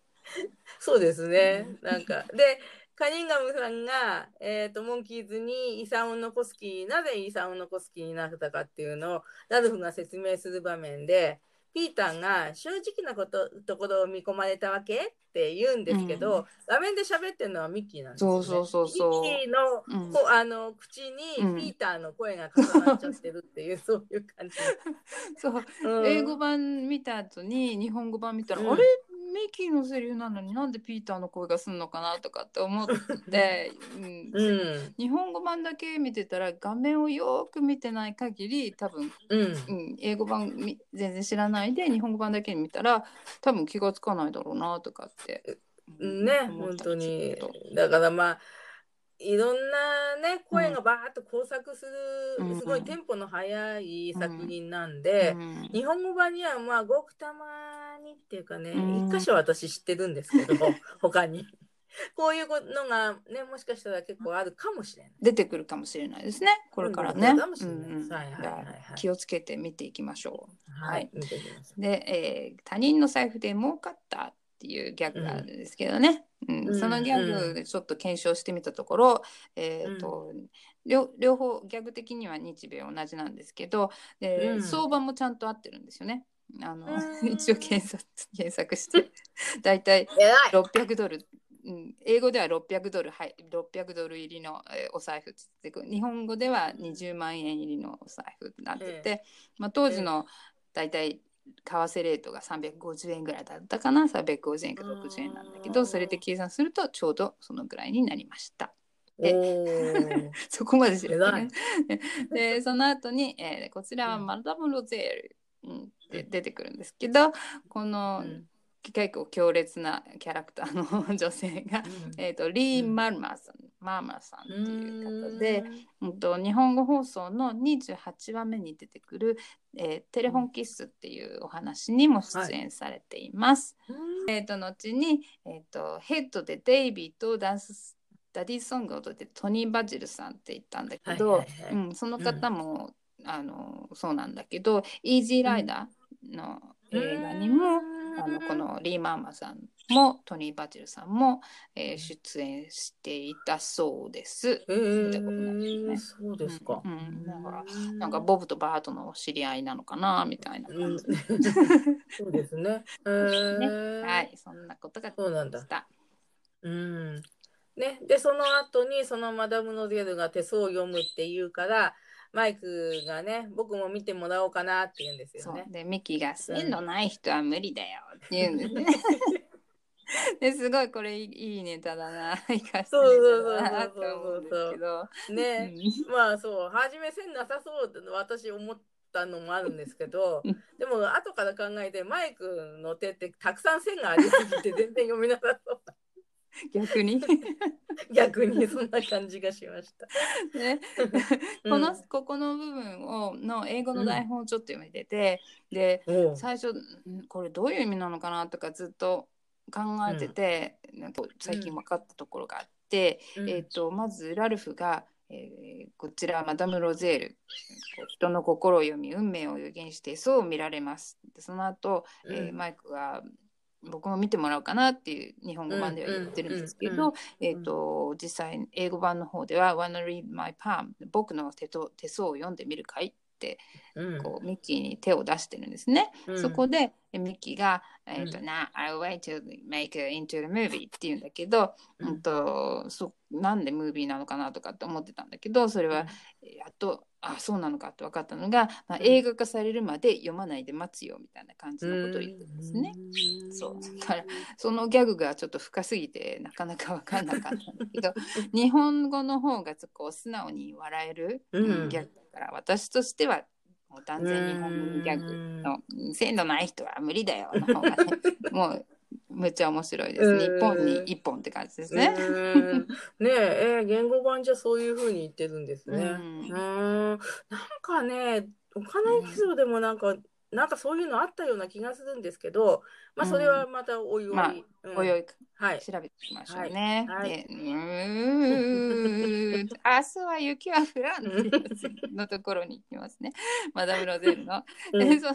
そうですね。なんかでカニンガムさんが、えー、とモンキーズに遺産を残す気なぜ遺産を残す気になったかっていうのをラルフが説明する場面でピーターが正直なことところを見込まれたわけって言うんですけど、うん。画面で喋ってるのはミッキーなんですよ、ね。そうそうそうそう。ミッキーの,、うん。こあの口にうん。ピーターの声が重なっちゃってるっていう、そういう感じ。そう。うん。英語版見た後に日本語版見たら、うん。あれ？ミキのセリフなのになんでピーターの声がすんのかなとかって思って、うん。うん。日本語版だけ見てたら画面をよく見てない限り多分、うん。うん、英語版み全然知らないで日本語版だけ見たら多分気がつかないだろうなとかって、うんね、本当に。だからまあ、いろんなね、声がバーッと交錯する、うんすごいテンポの速い作品なんで、うん日本語版にはまあ、ごくたまにっていうかね、うん一箇所私知ってるんですけど、他に。こういうのがね、もしかしたら結構あるかもしれない。出てくるかもしれないですねこれからね。気をつけて見ていきましょう。はい、見てみます。で、えー他人の財布で儲かったっていうギャグがあるんですけどね、うん。うん。そのギャグでちょっと検証してみたところ、えーと両両方ギャグ的には日米同じなんですけどで、うん。相場もちゃんと合ってるんですよね。あのうん。一応検索検索して。だいたい。えらい600ドル、うん、英語では600ドル、はい、600ドル入りの、えーお財布って言って日本語では20万円入りのお財布になってて、まあ、当時のだいたい為替レートが350円ぐらいだったかな。350円か60円なんだけどそれで計算するとちょうどそのぐらいになりました。おでー。そこまで知ると偉い。ね。でその後に、えーこちらはマダム・ロゼール、うん、で出てくるんですけどこの、うん。結構強烈なキャラクターの女性が、えー、とリー・うんマルマーさん、マーマーさんっていう方で、うん。うんと日本語放送の28話目に出てくる、えーテレフォンキッスっていうお話にも出演されています。えー、と後に、えー、とヘッドでデイビーとダンスダディソングを踊ってトニー・バジルさんって言ったんだけど、はいはいはい。うん、その方も、あのそうなんだけどイージーライダーの映画にも、あのこのリー・マーマさんもトニー・バジルさんも、えー出演していたそうです。え見たことないですねー、そうですか。うんうんだからなんかボブとバートの知り合いなのかなみたいなうん感じ。そうですね。えーはい、そんなことがそうなんだ。うん。ね、でその後にそのマダム・ノゼルが手相を読むっていうからマイクがね僕も見てもらおうかなって言うんですよね。でミキが「線路ない人は無理だよ」って言うんですね。ですごいこれいいネタだな生かしたネタだなと思うんですけど。ね、まあそう初め線なさそうって私思ったのもあるんですけどうん。でも後から考えてマイクの手ってたくさん線がありすぎて全然読みなさそう 逆に、逆にそんな感じがしました。ね、うん。この、ここの部分をの英語の台本をちょっと読めてて、でおう最初んこれどういう意味なのかなとかずっと考えてて、なんか最近分かったところがあって、うん。えー、とまずラルフが、えーこちらマダム・ロゼール人の心を読み運命を予言してそう見られます。でその後、えーうんマイクが僕も見てもらおうかなっていう日本語版では言ってるんですけど、えー、と実際英語版の方では「Wanna read my palm」僕の手と手相を読んでみるかい？こうミッキーに手を出してるんですね。うん。そこでえミッキーが「えーとうな I'll wait to make it into the movie」って言うんだけど、うん。うんとそなんでムービーなのかなとかって思ってたんだけどそれはやっとあそうなのかって分かったのが、まあ、うん。映画化されるまで読まないで待つよみたいな感じのことを言ってですね。そう。だからそのギャグがちょっと深すぎてなかなか分かんなかったんだけど日本語の方がこう素直に笑える、うん。うんギャグだから私としてはもう断然日本ギャグの「鮮度ない人は無理だよ」の方がね もうむっちゃ面白いです。うん日本に一本って感じですね。うんねええー言語版じゃそういう風に言ってるんですね。ううんんなんかね岡田劇場でもなんか、なんかそういうのあったような気がするんですけど、まあそれはまたおいおい。まあうんおいおいはい。調べていきましょうね。はいはい 明日は雪は降らんのところに行きますね。マダム・ロゼールの。うんでそ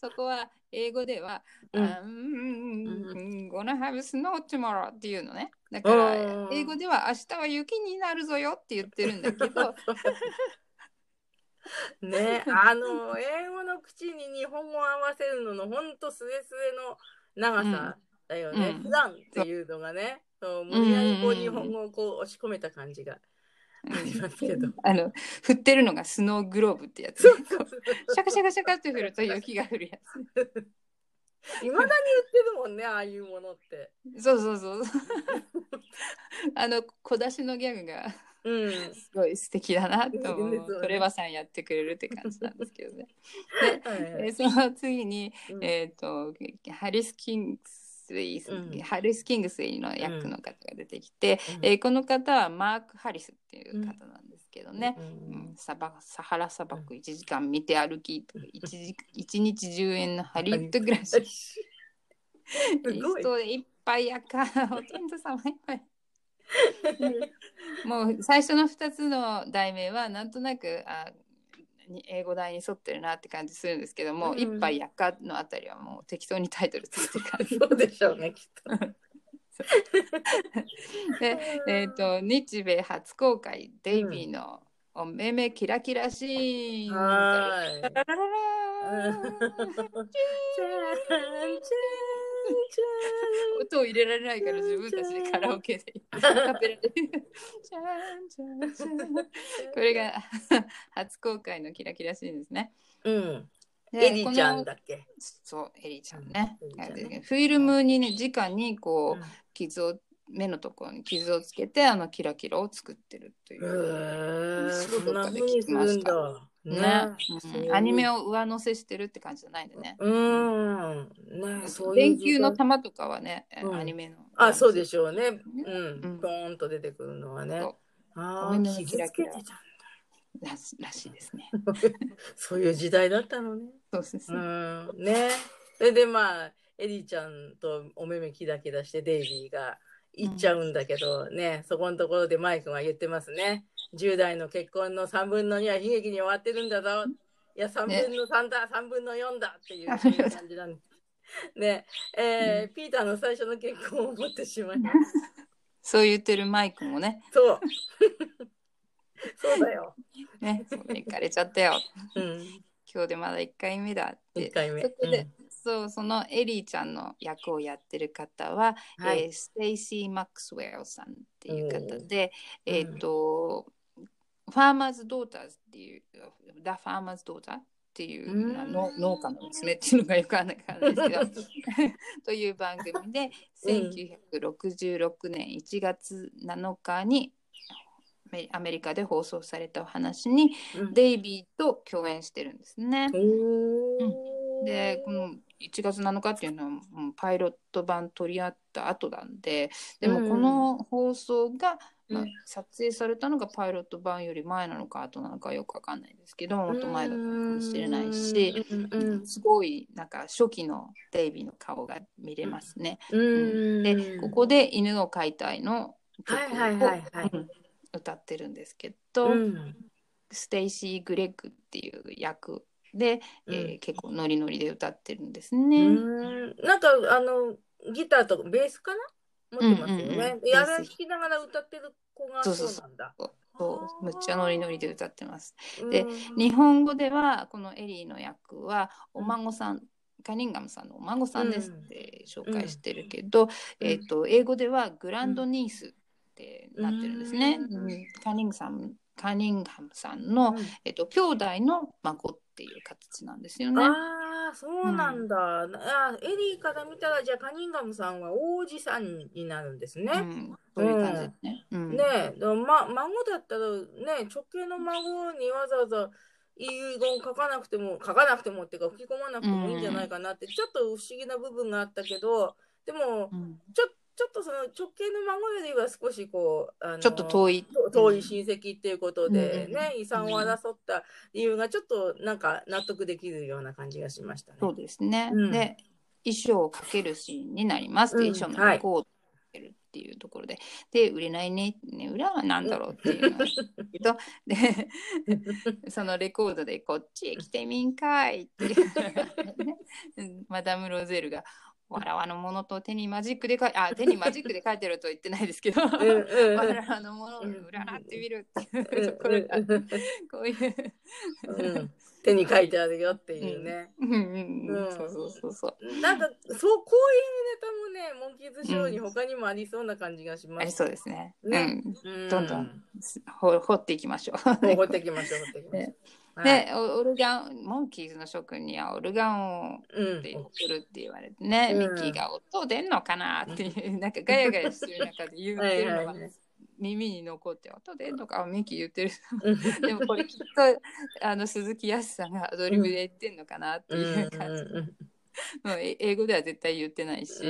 そこは英語では「うん gonna have snow tomorrow」っていうのね。だからうん英語では「明日は雪になるぞよ」って言ってるんだけど ねあの英語の口に日本語を合わせるののほんとすれすれの長さだよね、うん普段っていうのがねそう無理やりこう日本語をこう押し込めた感じがありますけど。あの振ってるのがスノーグローブってやつ、シャカシャカシャカって振ると雪が降るやつ。いまだに言ってるもんねああいうものって。そうそうそう。あの小出しのギャグがうん。すごい素敵だなと思いいですよねう。トレバさんやってくれるって感じなんですけどね。はいはい。でその次に、うん。えっ、とハリス・キングスイ、うん。ハリス・キングスイの役の方が出てきて、うん。えーこの方はマーク・ハリスっていう方なんですけどね。ううん。ん。サバサハラ砂漠1時間見て歩き 1, 時1日10円のハリウッド暮らし。人いっぱいやからお天道様いっぱい もう最初の2つの題名はなんとなくあに英語題に沿ってるなって感じするんですけども「うん一杯やか」のあたりはもう適当にタイトルついてる感じ。そうでしょうねきっと。で、えー、と日米初公開デイビーのお目目キラキラシーン、はい。ララー 音を入れられないから自分たちでカラオケでカペラでこれが初公開のキラキラシーンですね。うん。でエリちゃんだっけ？そうエリちゃんねね。フィルムにね直にこうんう傷を目のところに傷をつけてあのキラキラを作ってるといへう。え。すごいそんな風にするんだ。ねね。うんアニメを。を上乗せしてるって感じじゃないんでね。うん。ね、そういう電球の玉とかはね、うんアニメの。あ、そうでしょうね。ねうんうん。ポーンと出てくるのはね。ああ、傷キラキラつけてた。らしらしいですね。そういう時代だったのね。そうですうね。ん。ね。それでまあ、エリちゃんとお目目キラキラしてデイビーが行っちゃうんだけどね、そこのところでマイクが言ってますね。10代の結婚の3分の2は悲劇に終わってるんだぞ。いや、3分の3だ、3分の4だっていう感じなんです。ねえーピーターの最初の結婚を思ってしまいます。そう言ってるマイクもね、そう。そうだよ。ね、そう行かれちゃったよ。うん。今日でまだ1回目だって。1回目。そこで、うんそう、そのエリーちゃんの役をやってる方は、はいえーステイシー・マックスウェルさんっていう方で、うんえっ、と、 Farmer's Daughters っていう、 The Farmer's Daughter っていう、の農家の娘っていうのがよくわかんですけど、という番組で、うん。1966年1月7日に、アメリカで放送されたお話にうん。デイビーと共演してるんですね。おー。でこの1月7日っていうのはパイロット版取り合った後なんででもうん。この放送が、まあうん撮影されたのがパイロット版より前なのか後なのかよくわかんないですけどもっと前だったのかもしれないし、うんうんすごいなんか初期のデイビーの顔が見れますね。うん。でここで「犬を飼いたい」の曲を、はいはいはいはい。うん歌ってるんですけど、うん。ステイシー・グレッグっていう役で、えーうん結構ノリノリで歌ってるんですうね。ん。なんかあのギターとベースかな持ってますよね。うんうんうんであれ弾きながら歌ってる子がそうそうそうそうなんだ。そうむっちゃノリノリで歌ってます。でうん日本語ではこのエリーの役はお孫さん、カニンガムさんのお孫さんですって紹介してるけど、えっ、と英語ではグランドニースってなってるんですね。うんうんカニングさんカニンガムさんの、えっと兄弟の孫っていう形なんですよね。ああ、そうなんだ。あエリーから見たら、じゃあカニンガムさんは王子さんになるんですね。うん、そういう感じですね。うんねえ、でもま、孫だったらね、直系の孫にわざわざ遺言書かなくても、書かなくてもっていうか吹き込まなくてもいいんじゃないかなって、ちょっと不思議な部分があったけど、でも、うんちょちょっとその直系の孫よりは少しこう、あのちょっと遠い。と遠い親戚っていうことでうんね、遺産を争った理由がちょっとなんか納得できるような感じがしましたね。そうですね。うんで衣装をかけるシーンになります。でうん衣装のレコードをかけるっていうところで、で売れないねね裏は何だろうっていうのがけど、で そのレコードでこっちへ来てみんかいっていう、マダム・ロゼルがわらわのものと手にマジックで書いあ 手にマジックで書いてるとは言ってないですけど、うんうんわらわのものを占ってみるっていうところがこういう、うん手に書いてあるよっていうね。うんうんううんん、そうそうそうそう。なんかそうこういうネタもねモンキーズショーに他にもありそうな感じがします。ありそうですね。ねうん。うんどんどんほ掘っていきましょもう掘う。ってきましょう掘ってきましょう。で、オオルガン、モンキーズの諸君にはオルガンをうん。で送るって言われてね、うん。ミッキーが音出んのかなっていう、なんかガヤガヤしてる中で言ってるのが耳に残って、音出んのか、ミッキー言ってる。う んでもこれきっとあの鈴木康さんがアドリブで言ってんのかなっていう感じ。英語では絶対言ってないし。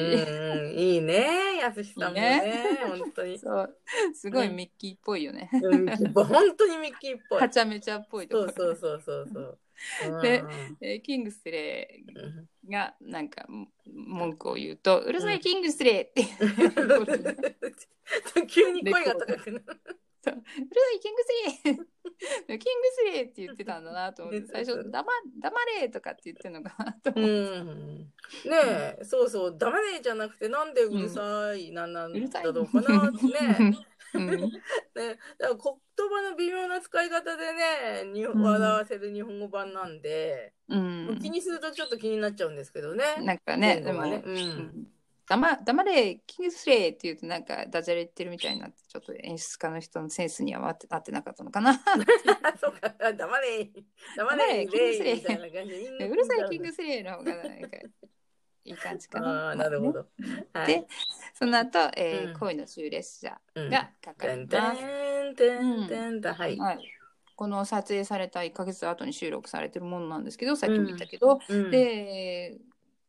いいねやすしさんもね本当に。そうすごいミッキーっぽいよね。うん本当にミッキーっぽいは。ちゃめちゃっぽいところ。そうそうそうそうそう。でうんえーキングスレうんーがなんかも文句を言うと「うるさいキングスレー!」って 急に声が高くなる。「う。るさいキングスレー! 」キングスレーって言ってたんだなと思って最初「黙黙れ!」とかって言ってるのかなとう思って。ん、ねえ、そうそう、ダメねじゃなくて、なんでうるさい、なんなんうるさいだろうかなってね。うん。ね、だから言葉の微妙な使い方でね、笑わせる日本語版なんで、うん。気にするとちょっと気になっちゃうんですけどね。なんかねでも、ね。ううんん黙黙れキングスレーって言うとなんかダジャレ言ってるみたいになってちょっと演出家の人のセンスには合って合ってなかったのかな。そうか、黙れ、黙れ、キングスレーみたいな感じでいいんだうるさいキングスレーの方がなんかいい感じかな。ああ、なるほど。はいで、その後、えーうん恋の終列車うんがかかります。んてんてんてん、はい。はい、この撮影された1ヶ月後に収録されてるものなんですけど、さっきも言ったけど、うん、で、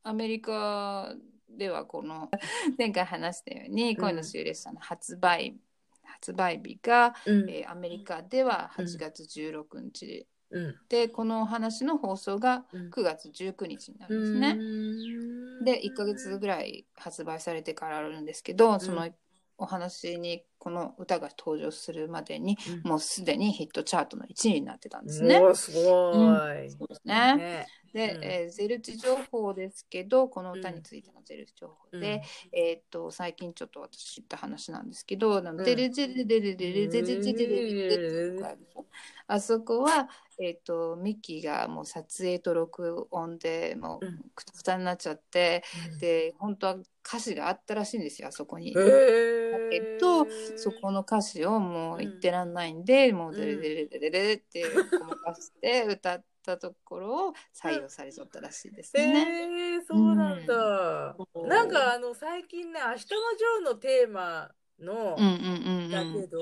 アメリカではこの 前回話したように、うん。恋の終列車の発売、発売日が、うん、えーアメリカでは8月16日。で、うん、で、このお話の放送がうん。9月19日になるんですね。うん。で1ヶ月ぐらい発売されてからあるんですけど、んそのお話にこの歌が登場するまでに、うんもうすでにヒットチャートの1位になってたんですね。すごい。そうですねねで、うんえーゼルチ情報ですけどこの歌についてのゼルチ情報で、えーっと最近ちょっと私知った話なんですけど「あのうんデルジェルデルデルデルデルデルデルデル」あそこは、えーっとミッキーがもう撮影と録音でもううんくたくたになっちゃって。で本当は歌詞があったらしいんですよあそこに。へーけどそこの歌詞をもう言ってらんないんで、もうデレデレデレデレってごまかして歌ったところを採用されちゃったらしいですね。へえそうなんだ。うんなんかあの最近ね「明日のジョー」のテーマのうんうんうんだけうん。ど、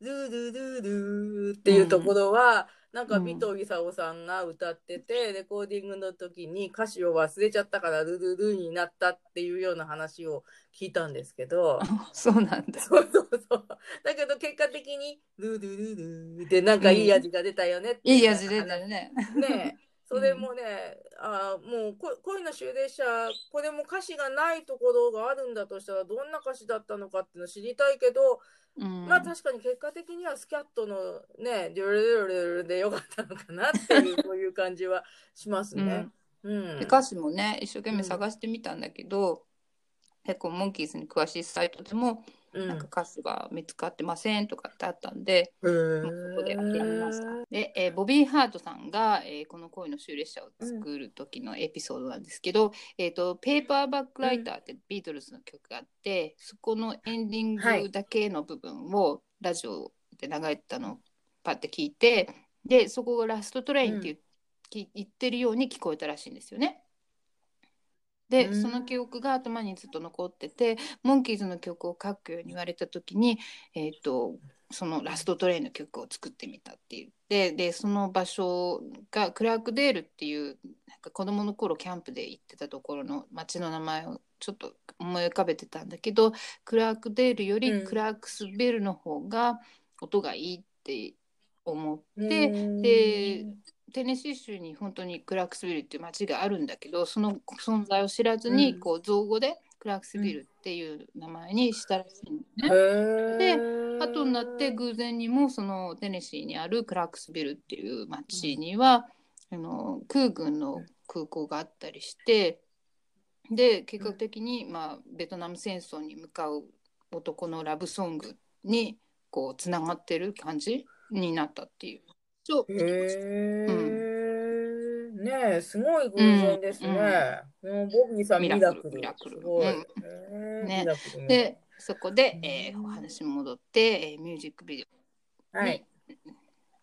ルールルールーっていうところは、なんか尾藤勲さんが歌ってて、レコーディングの時に歌詞を忘れちゃったからルルルーになったっていうような話を聞いたんですけど、そうなんだ。そうそうそう。だけど結果的にルルルルーでなんかいい味が出たよねっていいう味出たよね。ねえそれもね、あーもうこ恋の終列車これも歌詞がないところがあるんだとしたらどんな歌詞だったのかっていうの知りたいけど、うん、まあ確かに結果的にはスキャットのねデュルルルルルでよかったのかなっていうそういう感じはしますね。うん。で歌詞もね一生懸命探してみたんだけど、結構モンキーズに詳しいサイトでも、うんなんかカスが見つかってませんとかってあったんで、うもうそこで諦めました。で、えーボビー・ハートさんが、えーこの恋の終列車を作る時のエピソードなんですけど、えっ、と、ペーパーバックライターってビートルズの曲があって、そこのエンディンはいグだけの部分をラジオで流れてたのをパッて聞いて、で、そこがラストトレインって言ってるように聞こえたらしいんですよね。で、うん。その記憶が頭にずっと残っててモンキーズの曲を書くように言われた時に、えー、とそのラストトレインの曲を作ってみたって言ってでその場所がクラークデールっていうなんか子供の頃キャンプで行ってたところの町の名前をちょっと思い浮かべてたんだけどクラークデールよりうん。クラークスベルの方が音がいいって思って、うん。でテネシー州に本当にクラークスビルっていう町があるんだけどその存在を知らずに、うんこう造語でクラークスビルっていう名前にしたらしいんだへよね。ー後になって偶然にもそのテネシーにあるクラークスビルっていう町には、あの空軍の空港があったりしてで結果的に、まあ、ベトナム戦争に向かう男のラブソングにこうつながってる感じになったっていう。そうへえ、ねえ、すごい偶然ですね。もうボビーさんミラクル。ミラクルすごい。うんねでそこで、えーうんお話戻って、えーミュージックビデはい。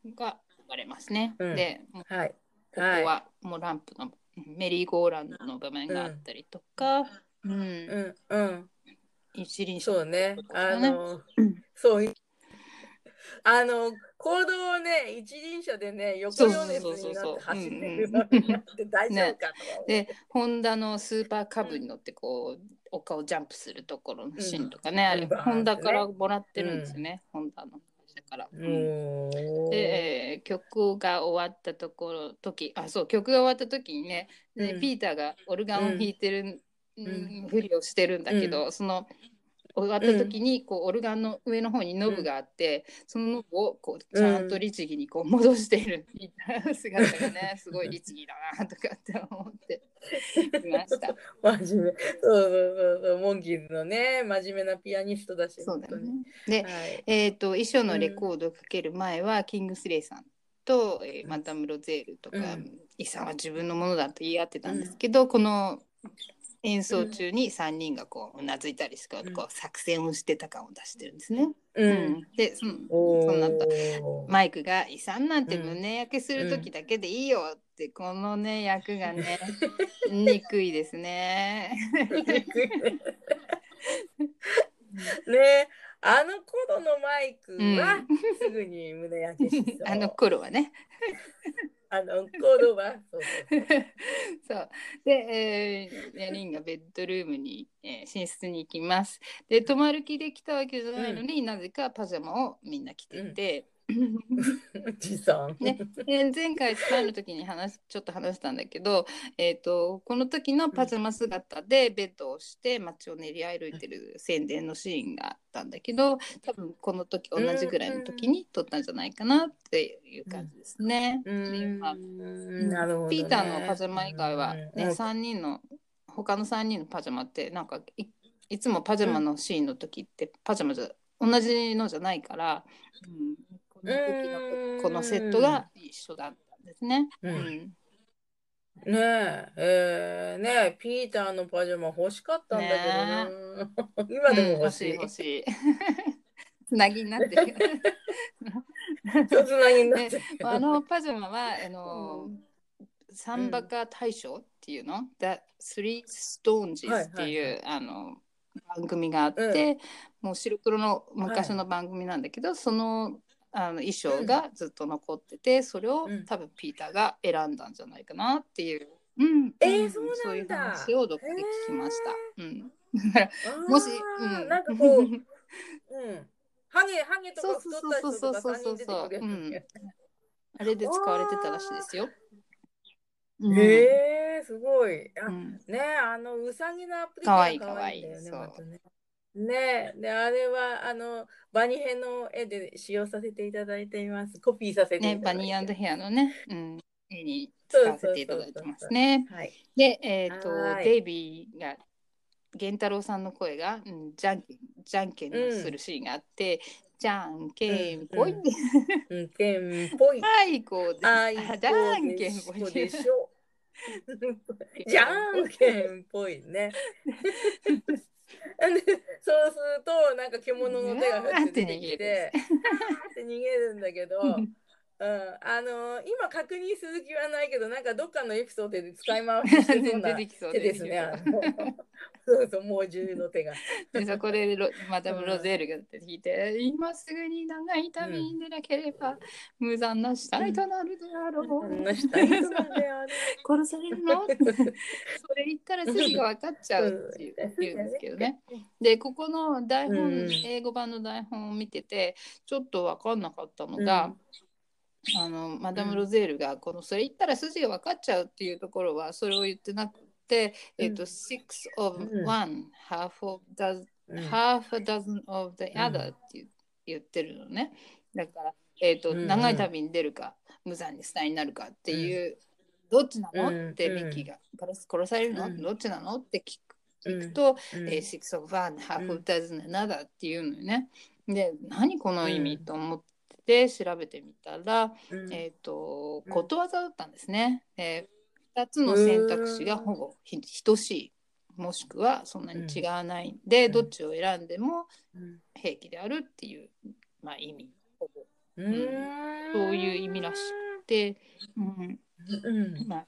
オが流れますね。うんではい。ここはもうランプのメリーゴーランドの場面があったりとか、うんうんうん。一輪車そうね。あねの、そう。あの、行動をね、一輪車でね、横そう余そうそうそう熱になって走ってるうんようになって大丈夫かとか思う。でホンダのスーパーカブに乗ってこう丘をジャンプするところのシーンとかね、あれホンダからもらってるんですよね、ホンダのから。で、えー曲が終わったところ時あそう曲が終わった時にね、でうん。ピーターがオルガンを弾いてる、んうん。ふりをしてるんだけど、その終わった時にこうオルガンの上の方にノブがあって、そのノブをこうちゃんと律儀にこう戻しているピーターの姿がね すごい律儀だなとかって思っていました。真面目。そうそうそうそう。モンキーズのね、真面目なピアニストだし。そうだよね本。で。はい。えー、と衣装のレコードをかける前は、キングスレイさんと、えーマダム・ロゼールとか、うんイさんは自分のものだと言い合ってたんですけど、この演奏中に3人がこううなずいたりしてこううんこう作戦をしてた感を出してるんですね。ううんん。でそそんなーマイクが「遺産なんてうん胸焼けする時だけでいいよ」って、このね役がね 憎いですね。ねあの頃のマイクはうんすぐに胸焼けしそう。あの頃はね。あの頃はそうそう で、えー、4人がベッドルームに、えー寝室に行きます。で泊まる気で来たわけじゃないのに、なぜかパジャマをみんな着てて、じさん。ねで前回スパイの時に話ちょっと話したんだけど、えー、とこの時のパジャマ姿でベッドをして街を練り歩いてる宣伝のシーンがあったんだけど多分この時同じぐらいの時に撮ったんじゃないかなっていう感じですね。うでまあん。なるほどね。ピーターのパジャマ以外は、ねうん。3人の他の3人のパジャマってなんかいいつもパジャマのシーンの時ってパジャマじゃ同じのじゃないから、うん、この時のこのセットが一緒だったんですね。ううんんねえ、えー、ねえ、ピーターのパジャマ欲しかったんだけどな。今でも欲しい。欲しい欲しい。つなぎになってる。つなぎになっねてるあのパジャマはあの、うんサンバカ大賞っていうの、The Three Stones はいっていう、はいはいあの番組があって、もう白黒の昔の番組なんだけど、そのあの衣装がずっと残ってて、それを、うん。多分ピーターが選んだんじゃないかなっていう、うん。んえーそうそういう話をどで聞きました。うもし、うん、なんかこう、うん。ハゲ、ハゲとか太った人とかそうそうそう。3人出てくるあれで使われてたらしいですよ。うん。へえすごい。あうん。ねあのうさぎのアプリかわいい。かわいい。またねねであれはあのバニヘの絵で使用させていただいています。コピーさせていただいね、て。バニーヘアのね、うん、絵に使わせていただいてますね。はい。で、えっ、とは、いデイビーが源太郎さんの声が、うん、じゃんけんじゃんけんをするシーンがあって、じゃんけんぽい、うんうん、けんぽい。はいこうであいあじゃんけんぽいでしょ。じゃんけんぽいね。でそうするとなんか獣の手がふって出てきて、って逃げるんだけど、うん、あの今確認する気はないけどなんかどっかのエピソードで使い回しして そうな手ですね。そうそう猛獣の手が。でそこでロマダム・ロゼールが出てきて、今すぐに長い旅に出なければ、無残な死体となるであろう。こん。殺されるの？それ言ったら筋が分かっちゃうっていう言うんですけどね。でここの台本、うん英語版の台本を見ててちょっと分かんなかったのが、あのマダム・ロゼールがこのそれ言ったら筋が分かっちゃうっていうところはそれを言ってなくて、えっと six of うん。one half of does うん。half a dozen of the うん。other って言言ってるのね。だから、えーと長い旅に出るか無残に死体になるかっていう、どっちなの、うん。ってミッキーが殺されるの、うん。どっちなの？って聞く聞くと、うん。えー six of one half うん。of dozen another っていうのよね。で何この意味、うんと思って調べてみたら、うん。えっ、とうん。ことわざだったんですね。えー、2つの選択肢がほぼひ等しい。もしくはそんなに違わないんで、うん。どっちを選んでもうん。平気であるっていう、まあ、意味。ほぼうん。そういう意味らしくて、うん。うん。まあ、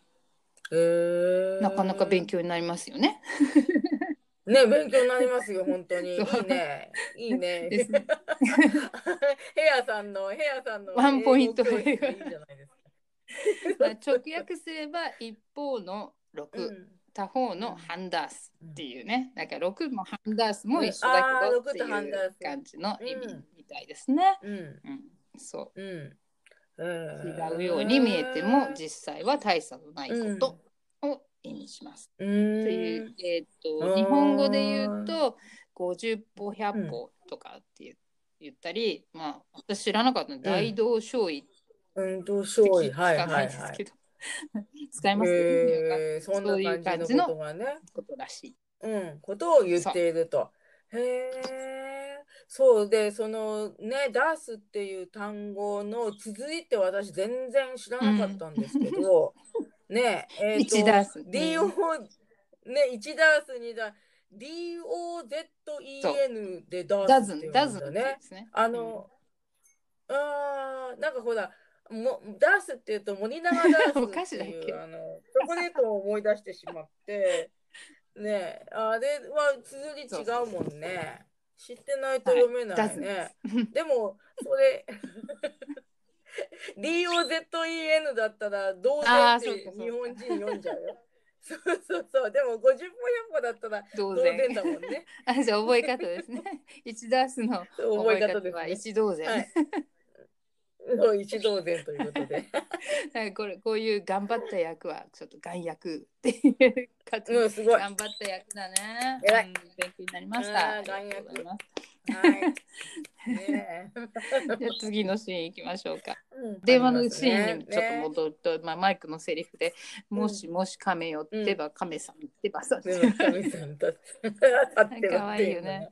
なかなか勉強になりますよね。ね勉強になりますよ本当に。いいね。いいね。ヘアさんのヘアさんのワンポイント。いいじゃないですか。まあ、直訳すれば一方の6、うん。他方のハンダースっていうね、だから6もハンダースも一緒だけどっていうス感じの意味うんみたいですね。うん。うん、そう。ん。う違違うように見えても実際は大差のないこと。を意味します。とという、えー、うんと日本語で言うと50歩100歩とかって言言ったり、まあ私知らなかったの大道小位ってうんと聞勝利はいはいい。はいですけど、使いますよね、えー、そんそういうな感じのことがね。ことらしい。うん、ことを言っていると。へえ、そうで、そのね、ダースっていう単語の続いて私全然知らなかったんですけど、ね、えーと一ダース DO、ね、1ダースにだ、DOZEN でダダースって言うんだね。って言うん。あの、あーなんかほら、もダースっていうと森永ダースっていう あのチョコレートを思い出してしまって ねあれは綴り違うもんね。知ってないと読めないね、でもそれ DOZEN だったら同然ってあーそうかそうか日本人読んじゃうよ そうそうそうでも50歩100歩だったら同同然然だもんね あじゃあ覚え方ですね。一ダースの覚え方では一同然。はいそう一同然ということでなんかこれこういう頑張った役はちょっと眼役っていう感じ。うんすごい頑張った役だね。偉いうん勉強になりました。あーありがとうございます。はい。ね。じゃあ次のシーン行きましょうか。え電話のシーンにちょっとね戻ると、まあ、マイクのセリフで、もしもし亀よってば、亀さんってばさ。でも神さんと立ってかわいいよね。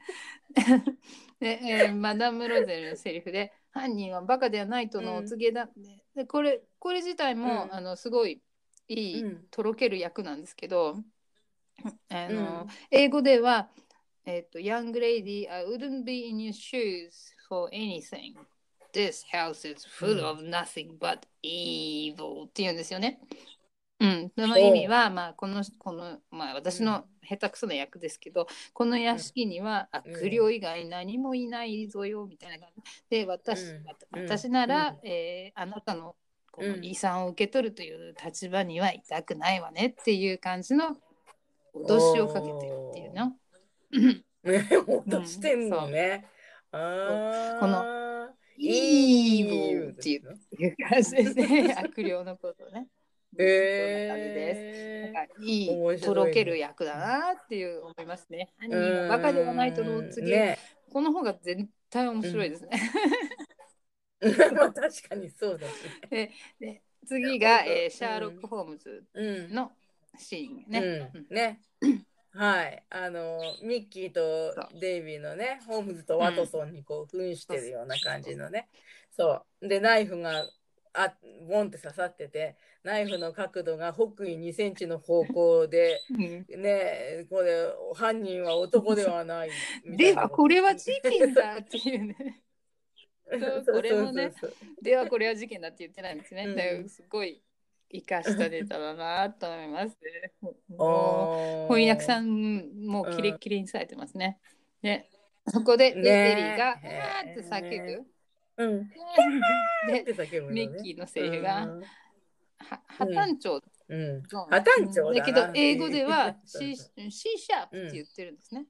で、えーマダム・ロゼルのセリフで犯人はバカではないとのお告げだ、でこれこれ自体も、うん。あのすごいいい、うん。とろける役なんですけどあの、うん。英語では「えっと Young lady, I wouldn't be in your shoes for anything. This house is full of nothing but evil」って言うんですよね。うん、その意味は、まあ、このこの、まあ、私の下手くそな役ですけど、この屋敷にはうん。悪霊以外何もいないぞよみたいな感じ。で私,、うん。私なら、うん。えーあなたのこのうん。遺産を受け取るという立場にはいたくないわねっていう感じの脅しをかけてるっていうの。ね、してんのね。ああ。このイーブルっていう感じですね。悪霊のことね。そんなんかいいとろける役だなっていう思いますね。犯人はバカではないとのお告げ、ね。この方が絶対面白いですね。まあ 確かにそうだね。で次が、えーうんシャーロック・ホームズうん。のシーンね。うん。ね。はい、あのミッキーとデイビーのねホームズとワトソンにこう扮してるような感じのね、そう。でナイフがあボンって刺さっててナイフの角度が北緯2センチの方向でうん。ねこれ犯人は男ではないみたいなではこれは事件だっていうね。そうこれもねではこれは事件だって言ってないんですね。うん。すごい生かしたネタだなと思います、翻訳さんもキレッキレにされてますね。でそこでデねデリーが「へーあーって叫ぶ。うん。っでミッキーのセリフがうん。は破綻調うん。破綻調だけど英語では C, C シャープって言ってるんですね。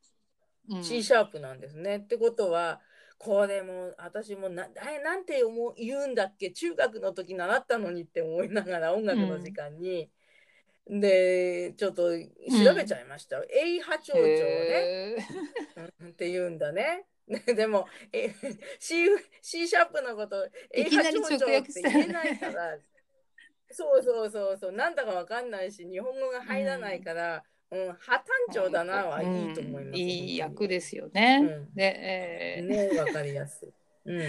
うん。C シャープなんですね。ってことはこれも私もななんて思う言うんだっけ中学の時習ったのにって思いながら音楽の時間に、でちょっと調べちゃいました。A 波長長ね、へうんって言うんだね。ねでもえ C, C シャープのことい A 波長直長って言えないから。そうそうそうそうなんだかわかんないし日本語が入らないから、うん破綻調だなはいいと思います。うんいい役ですよね。うんで、えーね、わかりやすい。うん。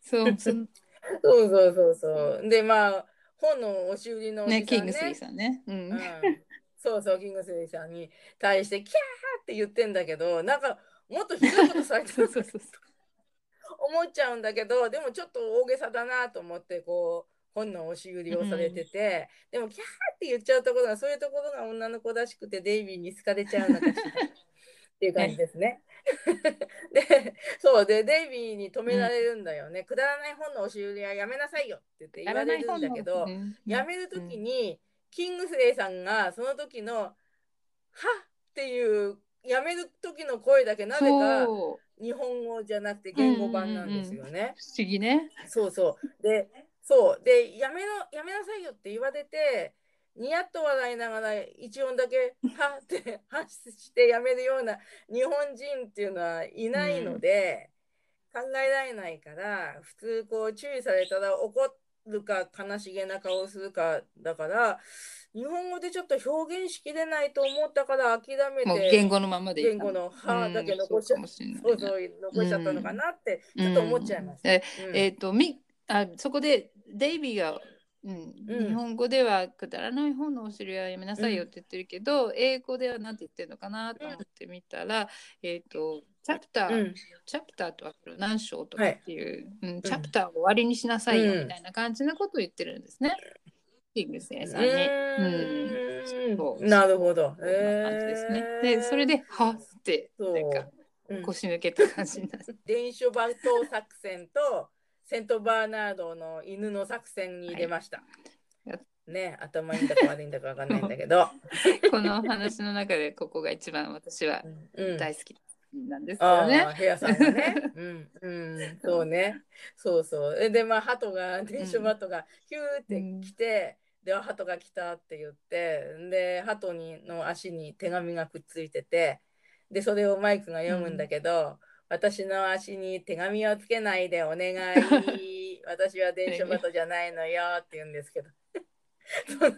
そうそ そうそうそうそう。で、まあ、本の押し売りのおじさんね、キングスリーさんね。うんうん、そうそう、キングスリーさんに対して、キャーって言ってんだけど、なんか、もっとひどいことされてる そうそうそう思っちゃうんだけど、でもちょっと大げさだなと思って、こう、本の押し売りをされてて、でも、キャーって言っちゃうところが、そういうところが女の子らしくて、デイビーに好かれちゃうのかしら。っていう感じですね。で、そうで、デイビーに止められるんだよね。くだらない本の押し売りはやめなさいよって言って言われるんだけど、うんやめるときに、キングスレイさんがその時の「はっ!」っていうやめる時の声だけなぜか日本語じゃなくて言語版なんですよね。不思議ね。そうそう。で、そう。で、やめろ、やめなさいよって言われて、ニヤッと笑いながら一音だけ「はっ!」って発してやめるような日本人っていうのはいないので、考えられないから普通こう注意されたら怒るか悲しげな顔をするかだから日本語でちょっと表現しきれないと思ったから諦めて言語のままで言語の「は」だけ残しちゃったのかなってちょっと思っちゃいました。えうんえっ、とみあそこでデイビーが、うんうん。日本語ではくだらない本のお尻はやめなさいよって言ってるけど、英語では何て言ってるのかなと思ってみたら、えっ、とチャプター、うん。チャプターとは何章とかっていう、うん、チャプターを終わりにしなさいようんみたいな感じのことを言ってるんですね。キング先う生に。ーん。なるほど。そんな感じですね。で、それで、はっって、なんかう。ん。腰抜けた感じになる。伝書バト作戦とセントバーナードの犬の作戦に入れました。はいね、頭いいんだか悪いんだかわかんないんだけど。この話の中で、ここが一番私はうん、大好きなんですよあね。あ、部屋さんがね。うん、うん、そうね。そうそう。えで、まあ、鳩が、伝書バトがヒューって来て、で、鳩が来たって言って、で、鳩にの足に手紙がくっついてて、で、それをマイクが読むんだけど、私の足に手紙をつけないでお願い。私は伝書バトじゃないのよって言うんですけど。その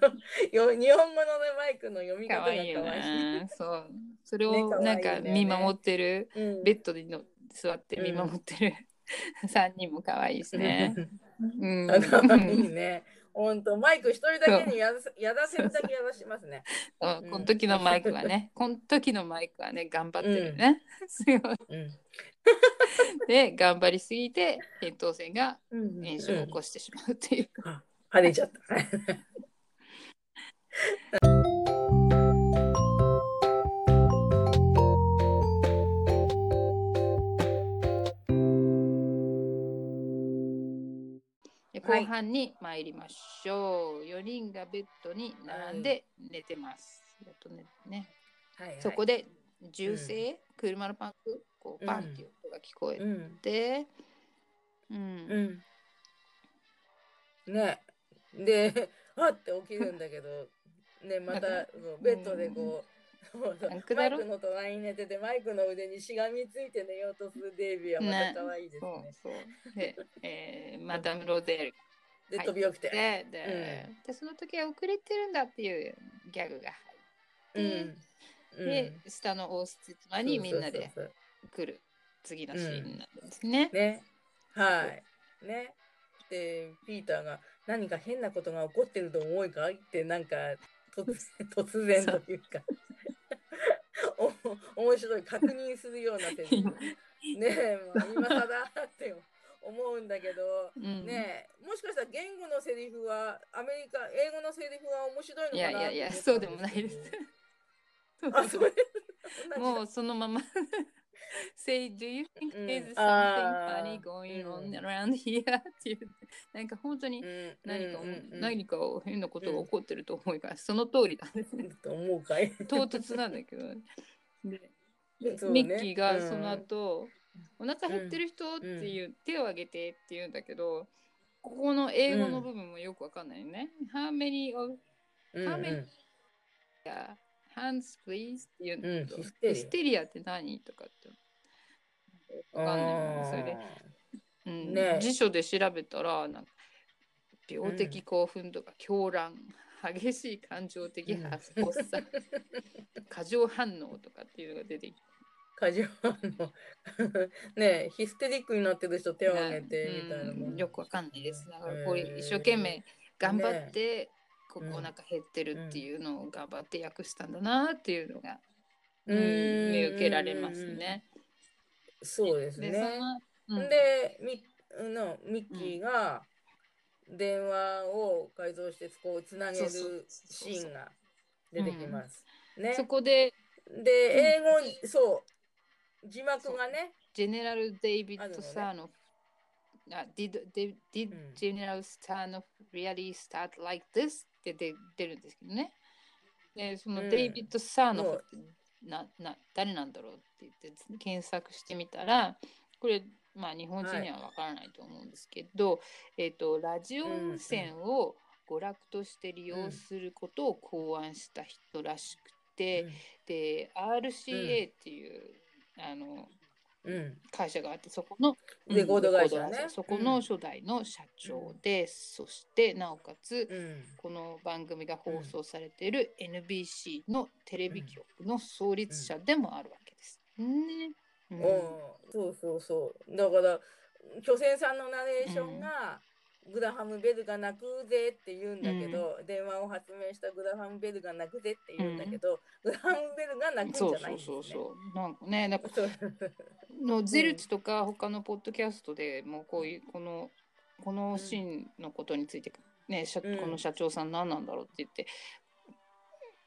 よ日本語の、ね、マイクの読み方が可可愛いよ。ね。そう。それをなんか見守ってる、うんベッドにの座って見守ってる、三人も可愛いですね。うん。あ可愛いね。本当マイク一人だけにやらせやらせるだけやらしますね。そうこの時のマイクはね、この時のマイクはね、頑張ってるね。すごい。うん。で、頑張りすぎて、扁桃腺がうん炎症を起こしてしまうっていう。跳ねちゃった。後半に参りましょう。4人がベッドに並んで寝てます。やっとねねはいはいそこで銃声、車のパンク、こうバンっていう音が聞こえうん。て、うんうん。ね。で、あって起きるんだけど、ね、またベッドでこう、マイクの隣に寝てて、マイクの腕にしがみついて寝ようとするデイビーはまねた可愛いですそうね。そう。で、えーマダム・ロゼールで、はい飛び起きて。でで,、でその時は遅れてるんだっていうギャグがう入って、ん。で、下の王室妻にみんなで来る次のシーンになるんですね。ね。はい。ね。で、ピーターが何か変なことが起こってると思いかって、なんか突然 突然というかお、面白い確認するようなセリフ。ねえ、まあ、今更って思うんだけど、うん。ねえ、もしかしたら言語のセリフは、アメリカ、英語のセリフは面白いのいかなやいやいや、とそうでもないです。あ、それ もうそのまま Say, do you think うん。there's something funny going うん。on around here? っていう、なんか本当にうん。何か、何か変なことが起こってると思いが、その通りなんですね。と 思うかい。唐突なんだけど。で、ミッキーがうん。その後、お腹減ってる人っていう、手を挙げてって言うんだけど、ここの英語の部分もよくわかんないよね。How many of うんハメ ya hands please って言うんだけど、うんヒステリアって何？とかって。わかんないそれ。で、うん。ね。辞書で調べたらなんか病的興奮とか狂乱、激しい感情的発作、過剰反応とかっていうのが出てきて。過剰反応。ねえヒステリックになってる人手を挙げてみたいなうん。よくわかんないです。だからこ一生懸命頑張って、ここうん。お腹減ってるっていうのを頑張って訳したんだなっていうのが、ううん。見受けられますね。そうですね。でミのミッキーが電話を改造してこうつなげるシーンが出てきます。ね。そこでで英語そう。字幕がねジェネラル・デイビッド・サーノフ、あ、did, did, did うん。General Sarnoff really start like this? って出出るんですけどね。で、そのうん。デイビッド・サーノフってなな誰なんだろうって言って検索してみたら、これ、まあ日本人にはわからないと思うんですけど、えっ、と、ラジオ無線を娯楽として利用することを考案した人らしくて、で、RCA っていう、あの、うんうん会社があってそこのレコード会社ね。そこの初代の社長で、そしてなおかつうん。この番組が放送されている NBC のテレビ局の創立者でもあるわけです。ね。うん。うん。そうそうそう。だから巨泉さんのナレーションが、グラハム・ベルが泣くぜって言うんだけど、電話を発明したグラハム・ベルが泣くぜって言うんだけど、グラハム・ベルが泣くんじゃないんですね。そうそうそう。なんかねなんかのゼルチとか他のポッドキャストでもうこういうこのこのシーンのことについてね、社うん。この社長さん何なんだろうって言って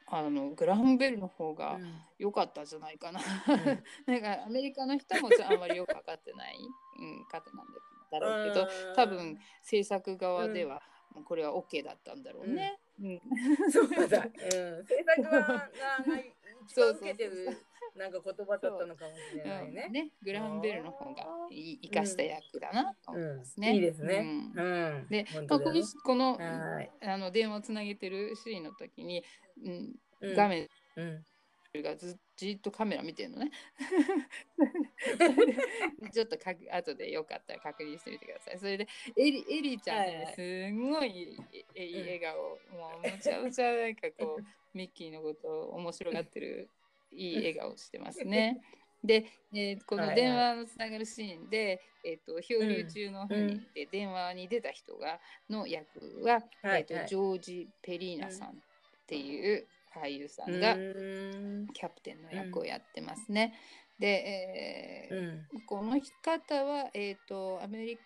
あのグラハムベルの方が良かったんじゃないかな。なんかアメリカの人もあんまりよく分かってない、うん、方なんだろうけど多分制作側ではこれは OK だったんだろうね。うん そうだ、うん、制作側がが一番受けてるなんか言葉だったのかもしれないね。ねグラハムベルの方が生かした役だなと思いますね。うんいいですね。うんうん。で、本まあ、ここのはい。あの電話をつなげてるシーンの時に、うん、うん画面うん。がずじっとカメラ見てるのね。ちょっとかく後でよかったら確認してみてください。それでエリエリーちゃんがはいはいねすんごいえいい笑顔、もうめちゃめちゃなんかこうミッキーのことを面白がってる いい笑顔してますね。で、えーこの電話のつながるシーンで、えっ、と漂流中の船で電話に出た人がの役は、はいえっ、とジョージ・ペリーナさんっていう俳優さんが、うんキャプテンの役をやってますね。で、えーうん。この方は、えー、とアメリ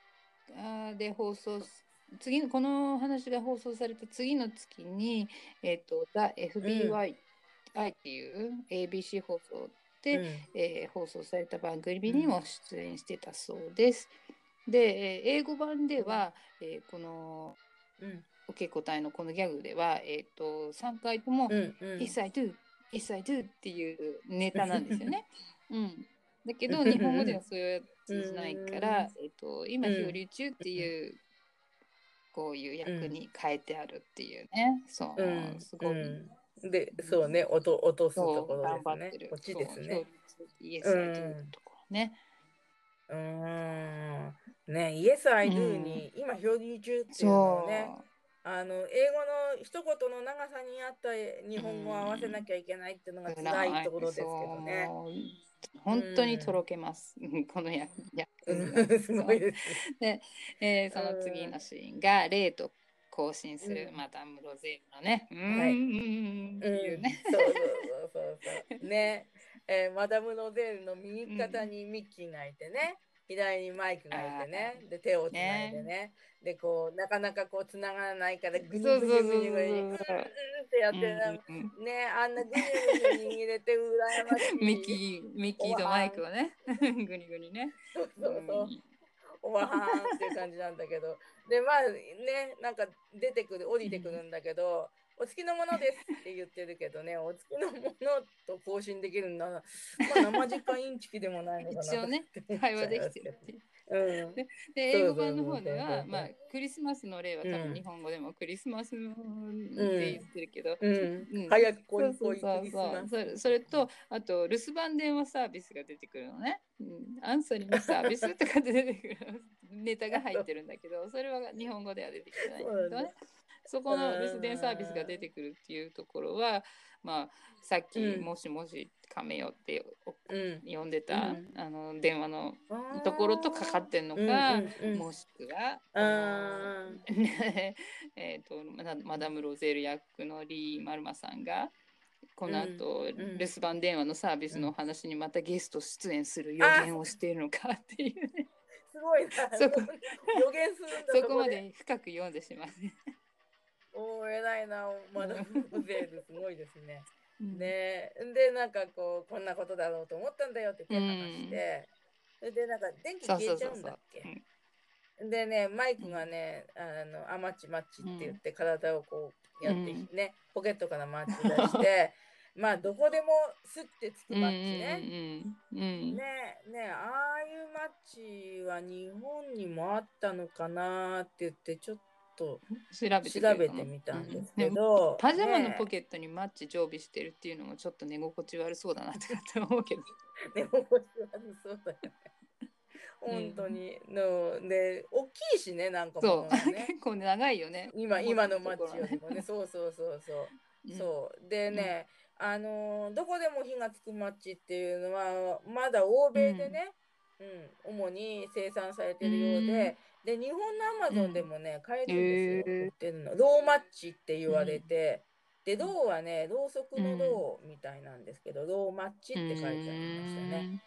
カで放送す次のこの話が放送された次の月に「えー、と The FBI、っていう ABC 放送で、えー放送された番組にも出演してたそうです。で、えー英語版では、えーこのうん。おけ答えのこのギャグでは、えー、と3回とも。Yes, I do. Yes, I do っていうネタなんですよね。うん。だけど、日本語ではそういう通じないから、えっと、今、うん漂流中っていう、こういう役に変えてあるっていうね。そう、うん。すごい。うんで、そうね、音、落とすそうところ頑張ってる。ですね。こっちですね。。そう Yes, I do のところね。うーん。ね、Yes, I do に、今、漂流中っていうのをね、あの英語の一言の長さに合った日本語を合わせなきゃいけないっていうのが辛いところですけどね。本当にとろけます、この役うん。すごいです。で、えーその次のシーンが、レイと更新するうん。マダム・ロゼールのね、うーん、はいうん。っていうね。そうそうそうそうそう。ね、えーマダム・ロゼールの右肩にミッキーがいてね、左にマイクがいてね、で手をつないでね、でこうなかなかこうつながらないからグニグニグニグニグニってやってねあんなグニグニ握れて羨ましい。ミッキー、ミッキーとマイクをね、ぐにぐにね。そうそうそう。おばはんっていう感じなんだけどでまあねなんか出てくる降りてくるんだけど、お付きのものですって言ってるけどねお付きのものと更新できるんだな、まあ、生実家インチキでもないのかな 一応ね会話できてるっていう。うん。で、英語版の方では、まあ、クリスマスの例は多うん。分日本語でもクリスマスって言ってるけど、うん。うん。早くそう来い来いクリスマス。それそれとあと留守番電話サービスが出てくるのね、うん、アンサリングサービスとかって出てくるネタが入ってるんだけどそれは日本語では出てきてないんだけどねそこの留守電サービスが出てくるっていうところはまあさっき「うん。もしもしカメよ」ってうん。呼んでた、うん。あの電話のところとかかってんのか、もしくは えーとマダム・ロゼール役のリー・マルマさんがこの後、ん。留守番電話のサービスのお話にまたゲスト出演する予言をしているのかっていうね。すごいな。そこ予言するそこまで深く読んでしまうね。おー偉いな。まだ。ムゼールすごいですね。うん。ね。でなんかこうこんなことだろうと思ったんだよって手離して、それでなんか電気消えちゃうんだっけ。でねマイクがねあのあマッチマッチって言って体をこうやってうね、ポケットからマッチ出して まあどこでもスッてつくマッチね。ねねああいうマッチは日本にもあったのかなって言ってちょっと調べて調べてみたんですけうん。ど、パジャマのねポケットにマッチ常備してるっていうのもちょっと寝心地悪そうだなって思うけど。寝心地悪そうだよ。ね。本当に、ので大きいしねなんかもうね。結構長いよね。今今のマッチよりもね。そうそうそうそう、うん。そう。でね、あのーどこでも火がつくマッチっていうのはまだ欧米でね、うん。主に生産されてるようで、で日本のアマゾンでもね、買えるんですよ、へー売ってるの。ローマッチって言われて、でローはねろうそくのローみたいなんですけど、ローマッチって書いてありましたね。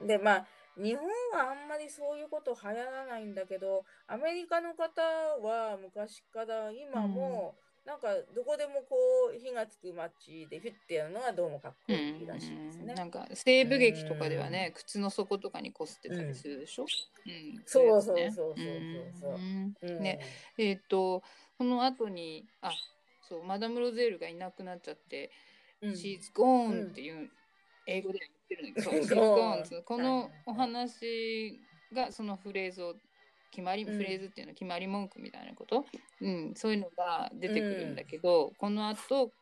うん、でまあ日本はあんまりそういうこと流行らないんだけどアメリカの方は昔から今も、なんかどこでもこう火がつくマッチでフィッてやるのがどうもかっこうんいいらしいですね。なんか西部劇とかではね、靴の底とかにこすってたりするでしょ？うん。そうそいやつねそうそう。そうそううんう。ん。ね。えっ、とこの後にあそうマダム・ロゼールがいなくなっちゃって「うん。She's gone」っていう、英語では言ってるんだけど「Gone She's gone」ってこはい。のお話がそのフレーズを決まり、うん。フレーズっていうのは決まり文句みたいなこと、うん、そういうのが出てくるんだけど、この後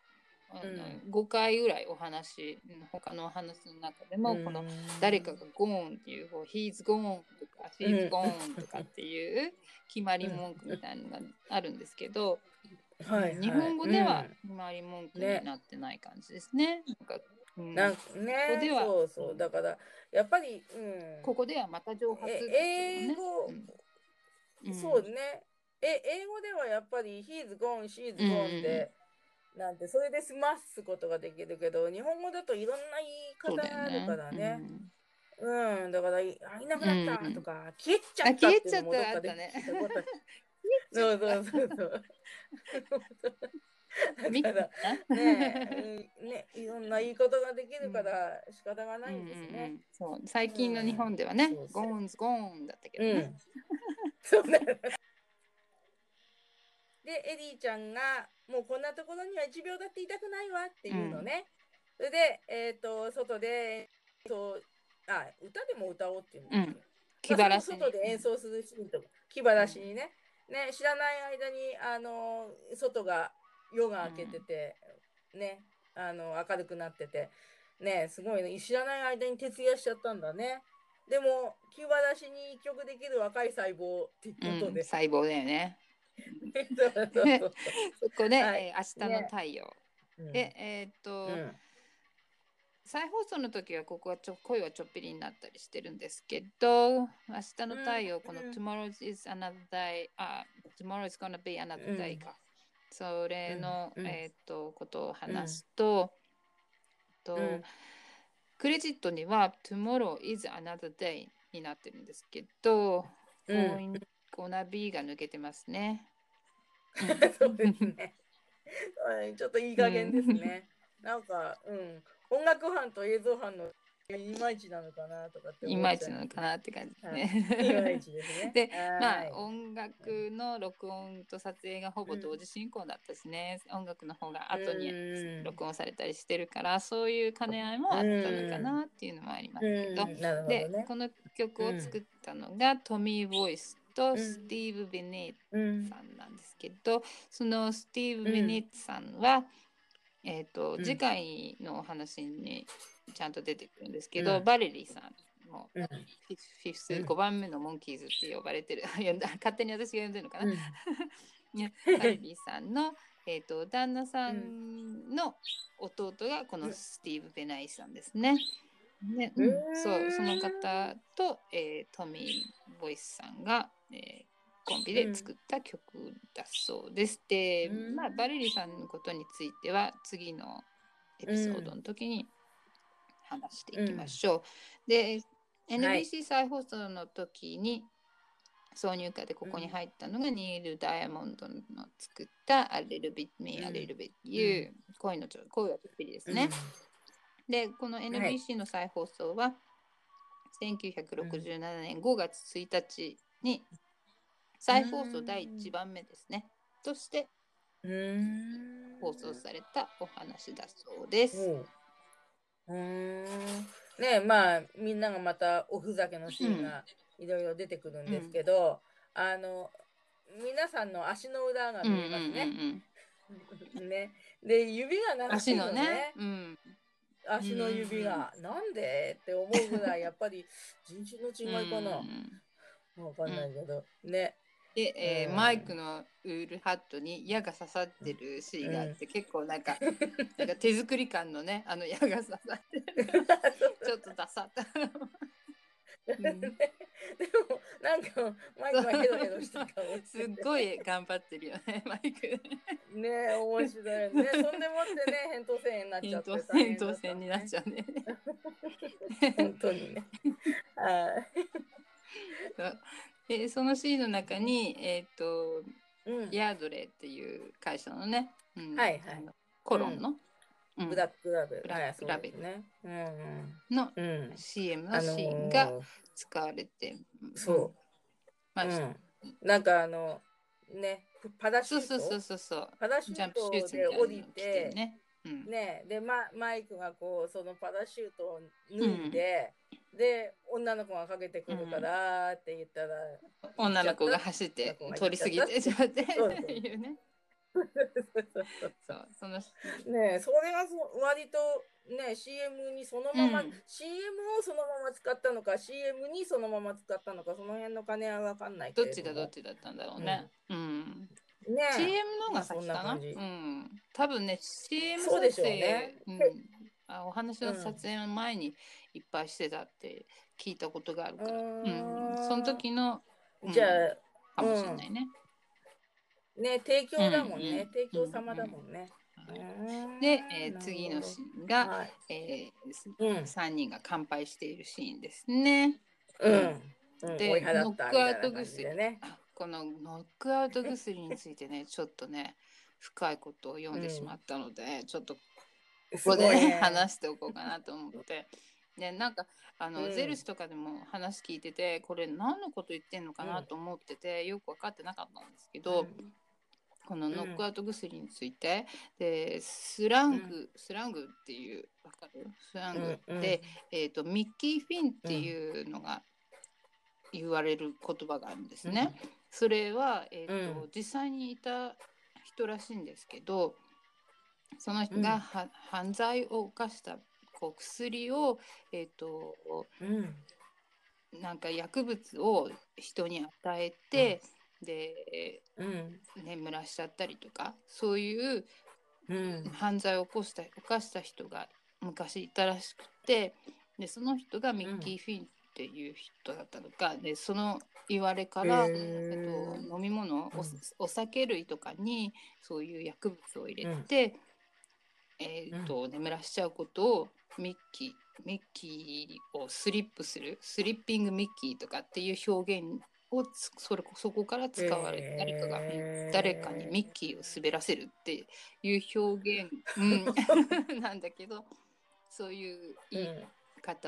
あの、うん。5回ぐらいお話うん他のお話の中でも、この誰かがゴーンっていうこう He's gone とか She's gone とかっていう決まり文句みたいなのがあるんですけど、はいはい。日本語ではうん。決まり文句になってない感じですね。なんかうん。なんかねここでは。そうそう。だからやっぱり、うん、ここではまた蒸発ね。英語、うんそうね。え英語ではやっぱり He's gone, she's gone で、なんてそれで済ますことができるけど日本語だといろんな言い方があるからね。うん、だから、いなくなったとか、消えちゃったっていうのもどっかであ消えちゃったね そう。そうそうそう。ねえ、うんね、いろんな言い方ができるから仕方がないんですうんうんうねん。そう最近の日本ではね、そうそうゴーンズゴーンだったけどね。うん。そうね。で、エリーちゃんが、もうこんなところには1秒だっていたくないわっていうのね。それで、えっ、と、外で、そうあ、歌でも歌おうっていうの、うん気晴らし外で演奏するシーンとか、気晴らしにね。ね、知らない間に、あの、外が夜が明けてて、ね、あの、明るくなってて、ね、すごいね、知らない間に徹夜しちゃったんだね。でも、気晴らしに一曲できる若い細胞っていうことで、うん細胞だよね。そこで、はい。えー明日の太陽。うん。で、えーっと、うん。再放送の時はここはちょ声はちょっぴりになったりしてるんですけど、明日の太陽、うん。このうん Tomorrow is another day、あ、Tomorrow is gonna be another day か。それの、うんうんえーっと、ことを話すと、とうんクレジットには Tomorrow is another day になってるんですけど、うん going gonna be が抜けてますね。そうですね。は いちょっといい加減ですね。なんか、うん、音楽班と映像班のいまいちなのかなとかっていまいちなのかなって感じですね。ですね。でまはい。あ音楽の録音と撮影がほぼ同時進行だったしね、音楽の方が後にうん。録音されたりしてるからそういう兼ね合いもあったのかなっていうのもありますけど、どでね。この曲を作ったのが、トミー・ボイスとん。スティーブ・ベネうんットさんなんですけど、そのスティーブ・ベネットさんは、えーとうん。次回のお話にちゃんと出てくるんですけど、うん。バレリーさんもうん。フィフスうん。5番目のモンキーズって呼ばれてる呼んだ勝手に私が呼んでるのかな、バレリーさんの、えー、と旦那さんの弟がこのスティーブ・ベナイさんですね。ねうん。そうその方と、えートミー・ボイスさんが、えーコンビで作った曲だそうです。で、うん。まあ、バレリーさんのことについては次のエピソードの時に話していきましょう。で NBC 再放送の時に挿入歌でここに入ったのが、ニール・ダイヤモンドの作った「A Little Bit Me, うん A Little Bit You、恋のちょ恋はちょっぴりですね。でこの NBC の再放送は、1967年5月1日に再放送第1番目ですね、としてうん。放送されたお話だそうです。おううーん。ねまあみんながまたおふざけのシーンがいろいろ出てくるんですけど、あの皆さんの足の裏がうん見えますね。うんね。で指が長い足のね。のね、うん、足の指が、なんでって思うぐらいやっぱり人種の違いかな、うん。わかんないけど、ねで、えーうんマイクのウールハットに矢が刺さってるシーンがあって、結構なんかなんか手作り感のねあの矢が刺さってる。ちょっとダサった。うん。でもなんかマイクがヘロヘロしてるかもしすっごい頑張ってるよねマイク。ね面白い。ねそんでもってね扁桃腺になっちゃ扁って桃扁桃腺になっちゃうね。本当にね でそのシーンの中に、えっとうん。ヤードレーっていう会社のね、うんはいはい。あのコロンの、うん。ブラックラベルブラックラベル。ねうん。の CM あののシーンが使われて、そう。まあうん。なんかあのねパラシュート？そうそうそうパラシュジャンプートで降りてね。うん。ねで、ま、マイクがこうそのパラシュートを脱いで、で女の子がかけてくるからって言ったら、女の子が走って通り過ぎてちゃってって。いうね。そうそのねそれがそ割とね CM にそのまま、うん。CM をそのまま使ったのか CM にそのまま使ったのかその辺の金は分かんないけどどもちがどっちだったんだろうね。うん。ね。CM のが先かな？そんなうん。多分ね CM 撮影ねうん。あお話の撮影の前にいっぱいしてたって聞いたことがあるから。ううん。ーん。その時の、うん。じゃあかもしれないね。ね提供だもんね、提供様だもんね、で、えー次のシーンが、はい。えうん。ー、3人が乾杯しているシーンですね。うん、うん、で追い払ったみたいな感じでね。あこのノックアウト薬についてね ちょっとね深いことを読んでしまったので、ちょっとここで、ね、話しておこうかなと思って。でなんかあの、うん。ゼルシとかでも話聞いててこれ何のこと言ってんのかなと思ってて、よく分かってなかったんですけど、このノックアウト薬について、でスラング、スラングっていうわかる？スラングって、うんうん。えー、とミッキー・フィンっていうのが言われる言葉があるんですね。それは、えーとうん。実際にいた人らしいんですけどその人がは、犯罪を犯したこう薬を、えー、とうん。なんか薬物を人に与えて、でうん。眠らしちゃったりとかそういううん。犯罪を起こした犯した人が昔いたらしくてでその人がミッキー・フィンっていう人だったのか、でその言われから、へえーっと、飲み物お,、うん。お酒類とかにそういう薬物を入れて、えっと眠らしちゃうことをミッキーミッキーをスリップするスリッピングミッキーとかっていう表現をつそれそこから使われ、へー。誰かが誰かにミッキーを滑らせるっていう表現、うん、なんだけどそういう言い方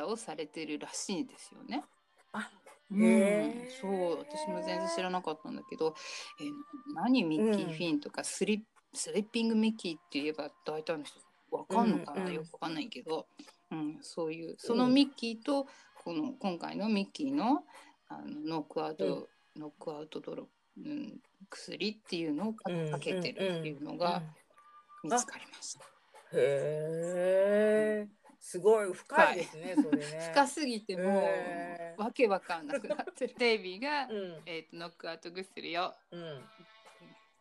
をされてるらしいんですよね。あうん。そう私も全然知らなかったんだけど、えー何ミッキー・フィンとかスリッスリッピングミッキーって言えば大体の人わかんのかな、うんうんよくわかんないけど、うん、そういうそのミッキーとこの今回のミッキーのあのノックアウト、ノックアウトドロ、うん、薬っていうのをかけてるっていうのが見つかりました。へえすごい深いですね、それね。深すぎてもへー。わけわかんなくなってる。デイビーが、うん。えー、とノックアウト薬をうん。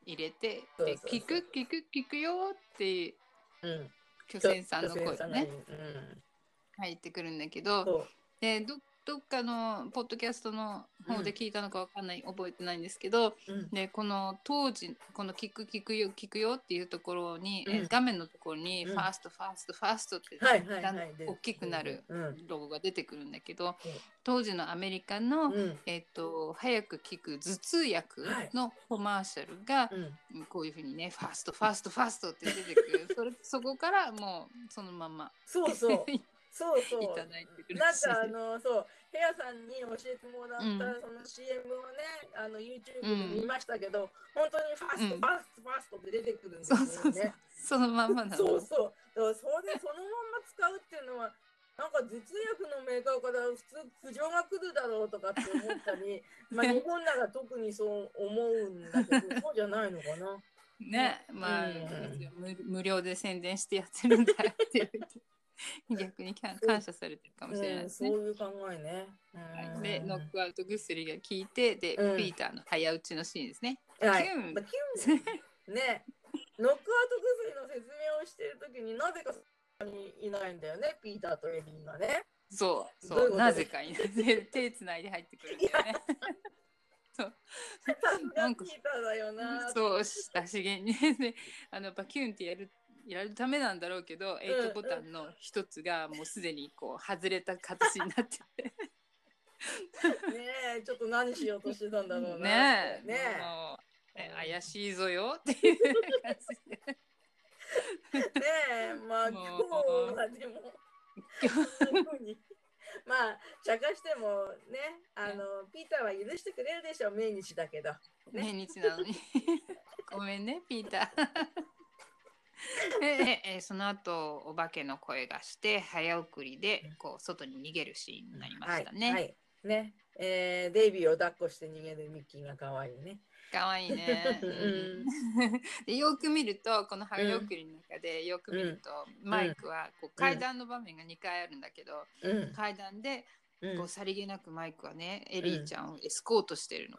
入れてで効く効く効くよってうん。巨泉さんの声ががね。うん。入ってくるんだけどでどどっかのポッドキャストの方で聞いたのかわかんない、覚えてないんですけどうん。でこの当時この効く効くよ効くよっていうところに、えうん。画面のところに、うん。ファーストファーストファーストってはいはいだ大きくなるうん。ロゴが出てくるんだけど、うん。当時のアメリカの、うん。えっと早く効く頭痛薬のコマーシャルが、うん。こういうふうにね fast fast fast って出てくる。それそこからもうそのままそうそう。そうそう。いただいてくる。なんかあのそうヘアさんに教えてもらった、うんその CM をねあの YouTube うんで見ましたけど、本当に fast、うん fast fast って出てくるんですよそうそうそうね。そのままなのそうそう。だからそれそのまんま使うっていうのは。なんか頭痛薬のメーカーから普通苦情が来るだろうとかって思ったり、まあ日本なら特にそう思うんだけど、そうじゃないのかな。ねまあ、うん無無料で宣伝してやってるんだよって言って 逆に感感謝されてるかもしれないですね。うん、そういう考えね。はい。でノックアウト薬が効いてで、うん。ピーターの早打ちのシーンですね。はい。キュン。まあキュンね、ノックアウト薬の説明をしているときになぜかそこにいないんだよね、ピーターとエリンがね。そう。そう。なぜかいないで手つないで入ってくるんだよね。そう。さすがピーターだよな。そうしたしげに。であのバキュンってやるやるためなんだろうけど、エイトボタンの一つがもうすでにこう外れた形になってて ねえ、ちょっと何しようとしてたんだろうな。ねえねえ怪しいぞよっていう感じでえ。ねえ、まあ今日はでも。まあ、茶化してもね、あの、ピーターは許してくれるでしょう、命日だけど。ね命日なのにごめんねピーターで えその後お化けの声がして早送りでこう外に逃げるシーンになりましたね。はい。はい、ね。えー、デイビーを抱っこして逃げるミッキーが可愛いね。かわいいね。うんうん でよく見るとこの早送りの中でよく見ると、マイクはこう階段の場面が2回あるんだけど、うん。階段でうんこうさりげなくマイクはね、エリーちゃんをエスコートしてるの。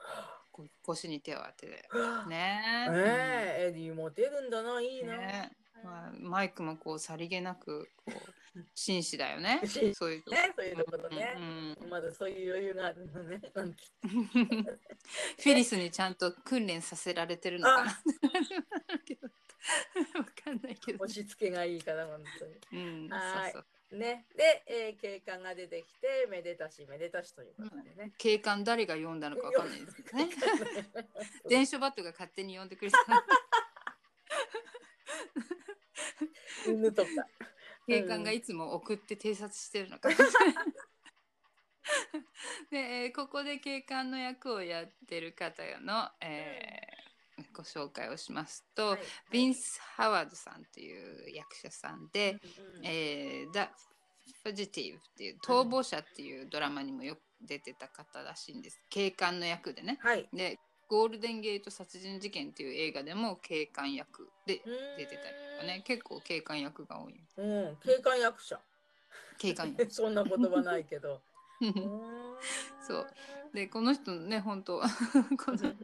腰に手を当てて。ね。ねえ、エディモテるんだな、いいな。ね。まあ、マイクもこうさりげなくこう紳士だよね。そういうとこね、そういうところね。う。んうんまだそういう余裕があるのね。うん フィリスにちゃんと訓練させられてるのかな。わかんないけど。押し付けがいいから、本当に。うん。はい。そうそうね、で、えー、警官が出てきて、めでたし、めでたしということでね。警官誰が読んだのかわかんないですけどね。電書バットが勝手に読んでくれた。犬とか。警官がいつも送って偵察してるのか。で、えーここで警官の役をやってる方の、えーご紹介をしますと、はいビンス・ハワードさんっていう役者さんでうんうん「えー、The Fugitive」っていう逃亡者っていうドラマにもよく出てた方らしいんです。警官の役でね。はい。でゴールデンゲート殺人事件っていう映画でも警官役で出てたりとかね。結構警官役が多い。うん、警官役者。警官役。そんな言葉ないけど。そう。でこの人ね本当この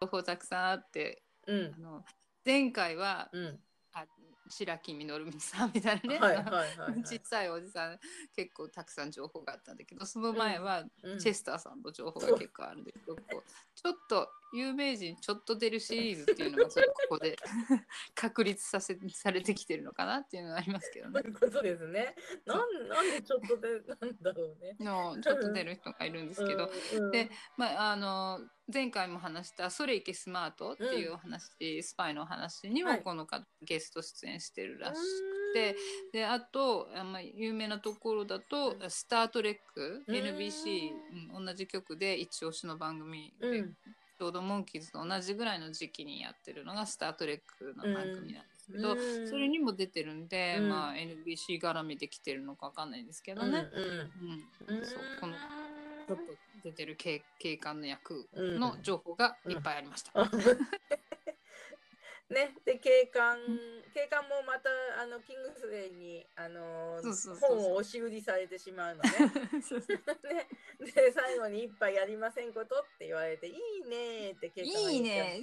情報たくさんあってうんあ。の前回はうん。あ白木みのるみさんみたいなね、はいはいはいはい。小さいおじさん結構たくさん情報があったんだけどその前はうんチェスターさんの情報が結構あるんだけど、こうちょっと有名人ちょっと出るシリーズっていうのがちょっとここで 確立させされてきてるのかなっていうのがありますけどね。そういうことですね。なんなんでちょっとでなんだろうね。のちょっと出る人がいるんですけど、うん、でまあ、あの前回も話した「それいけスマート」っていうお話、スパイのお話にはい。もこの方ゲスト出演してるらしくて、であとあまあ有名なところだと「スター・トレック」うん。NBC、うん同じ曲で一押しの番組で、うんちょうどモンキーズと同じぐらいの時期にやってるのが「スター・トレック」の番組なんですけど、うんそれにも出てるんで、うんまあ、NBC 絡みで来てるのかわかんないんですけどうんね。うんうんそうこのちょっと出てる警警官の役うんの情報がいっぱいありました。ね、で警官警官もまたあのキングスレイにあの本を押し売りされてしまうのね。ね。で最後に一杯やりませんことって言われていいねって警官が言っちゃういいね。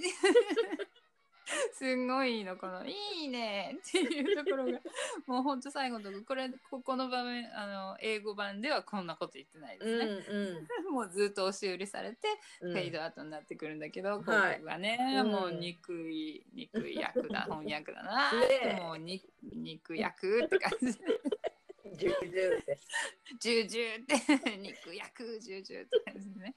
すんごいいいのこの「いいね」っていうところが もうほんと最後のとここれここの場面あの英語版ではこんなこと言ってないでうんすね。もうずっと押し売りされて、うんフェイドアウトになってくるんだけど、はい広告がね、うんもう憎い憎い役だ翻訳だな、ねえもうに憎役って感じジュージューって。ジュージって肉焼くジュージューって感じでね。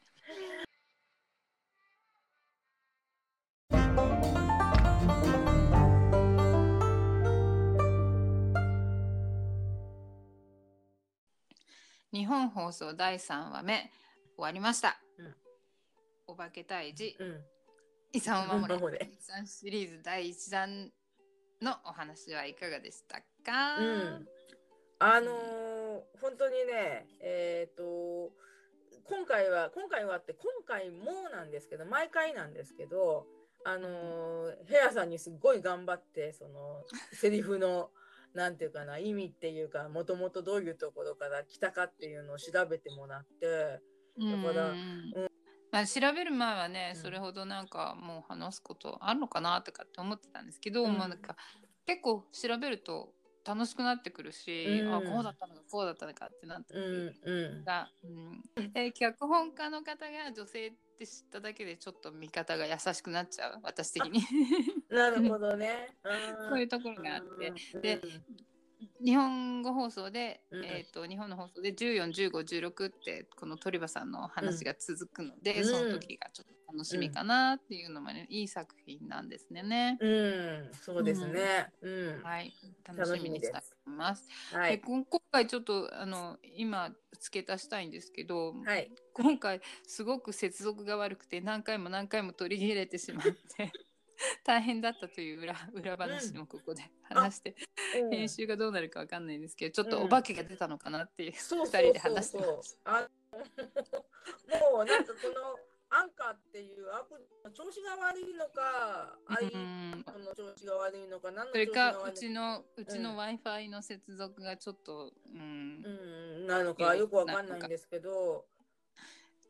日本放送第3話目終わりました。うん。お化け退治。うん。遺産を守れ。守れ。遺産シリーズ第1弾のお話はいかがでしたか、うん。あのー本当にね、えっ、と、今回は、今回はって、今回もなんですけど、毎回なんですけど、あのーヘアさんにすっごい頑張って、その、セリフの、なんていうかな、意味っていうか、もともとどういうところから来たかっていうのを調べてもらって、うんだからまあ、調べる前はね、うん。それほどなんかもう話すことあるのかなとかって思ってたんですけど、うん。まあなんか結構調べると楽しくなってくるし、うん。あこうだったのかこうだったのかってなってくうるん、うん。が、うん。え脚本家の方が女性って知っただけでちょっと見方が優しくなっちゃう私的に。なるほどね。うんそういうところがあって。うんで日本語放送で、うんえー、と日本の放送で141516ってこの鳥羽さんの話が続くので、うん。その時がちょっと楽しみかなっていうのもね、いい作品なんですね。うん、そうですね。うん。はい、楽しみにしたいます。はい。今回ちょっとあの今付け足したいんですけど、はい。今回すごく接続が悪くて何回も何回も取り入れてしまって 大変だったという裏裏話もここで話して、うん編集がどうなるかわかんないんですけどちょっとうんお化けが出たのかなっていう、そう二人で話してましあもうなんかこのアンカーっていうアプリの調子が悪いのか、た。iPhone うんの調子が悪いのか、何のそれ調子がかう悪いちのうちのうん。w i f i の接続がちょっと、うん。うん、なのかよくわかんないんですけど、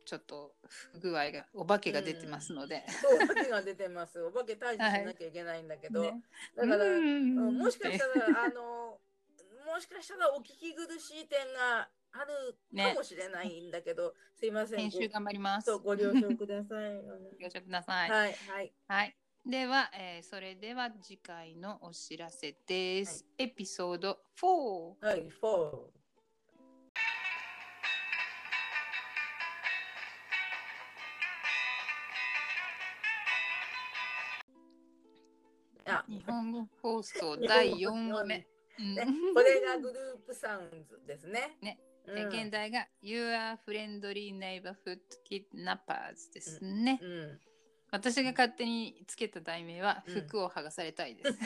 ちょっと不具合がお化けが出てますので、そう、お化けが出てます。お化け退治しなきゃいけないんだけど、ねだから、うん。うんもしかしたら、あの、もしかしたらお聞き苦しい点があるかもしれないんだけど、すいません。編集頑張ります。ご了承ください。ご 了承ください。はい、はい。はい。では、えーそれでは次回のお知らせです。エピソード4。はい、フォー。あ、日本語放送 第4話目。これがグループサウンズですね。ねうん、で現代が Your Friendly Neighborhood Kidnappers ですね。うん、私が勝手につけた題名はうん服を剥がされたいです。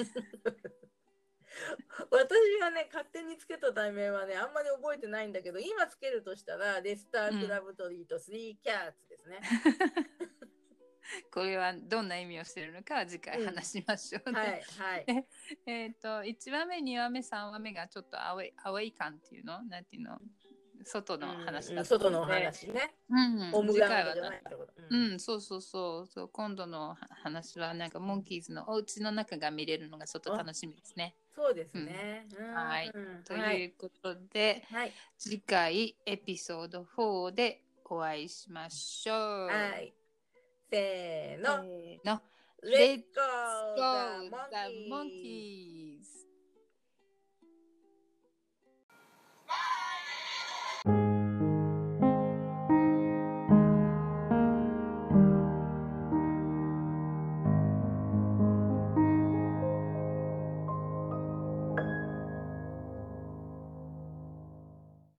私がね、勝手につけた題名はね、あんまり覚えてないんだけど、今つけるとしたら、レスタークラブトリート3キャッツですね。これはどんな意味をしているのかは次回話しましょうね。はい、はい。えっと1話目2話目3話目がちょっとアウェイアウェイ感っていうの？なんていうの？外の話うんだった外のお話ね。うん、ホーム次グラウンドじゃ回はなないってこと。う。ん、そうそうそうそう今度の話はなんかモンキーズのお家の中が見れるのがちょっと楽しみですね。そうですね。うんはいうんとはいいうことで、はい。次回エピソード4でお会いしましょう。はい。せーせの。ーの。Let's Go the The monkey! monkey!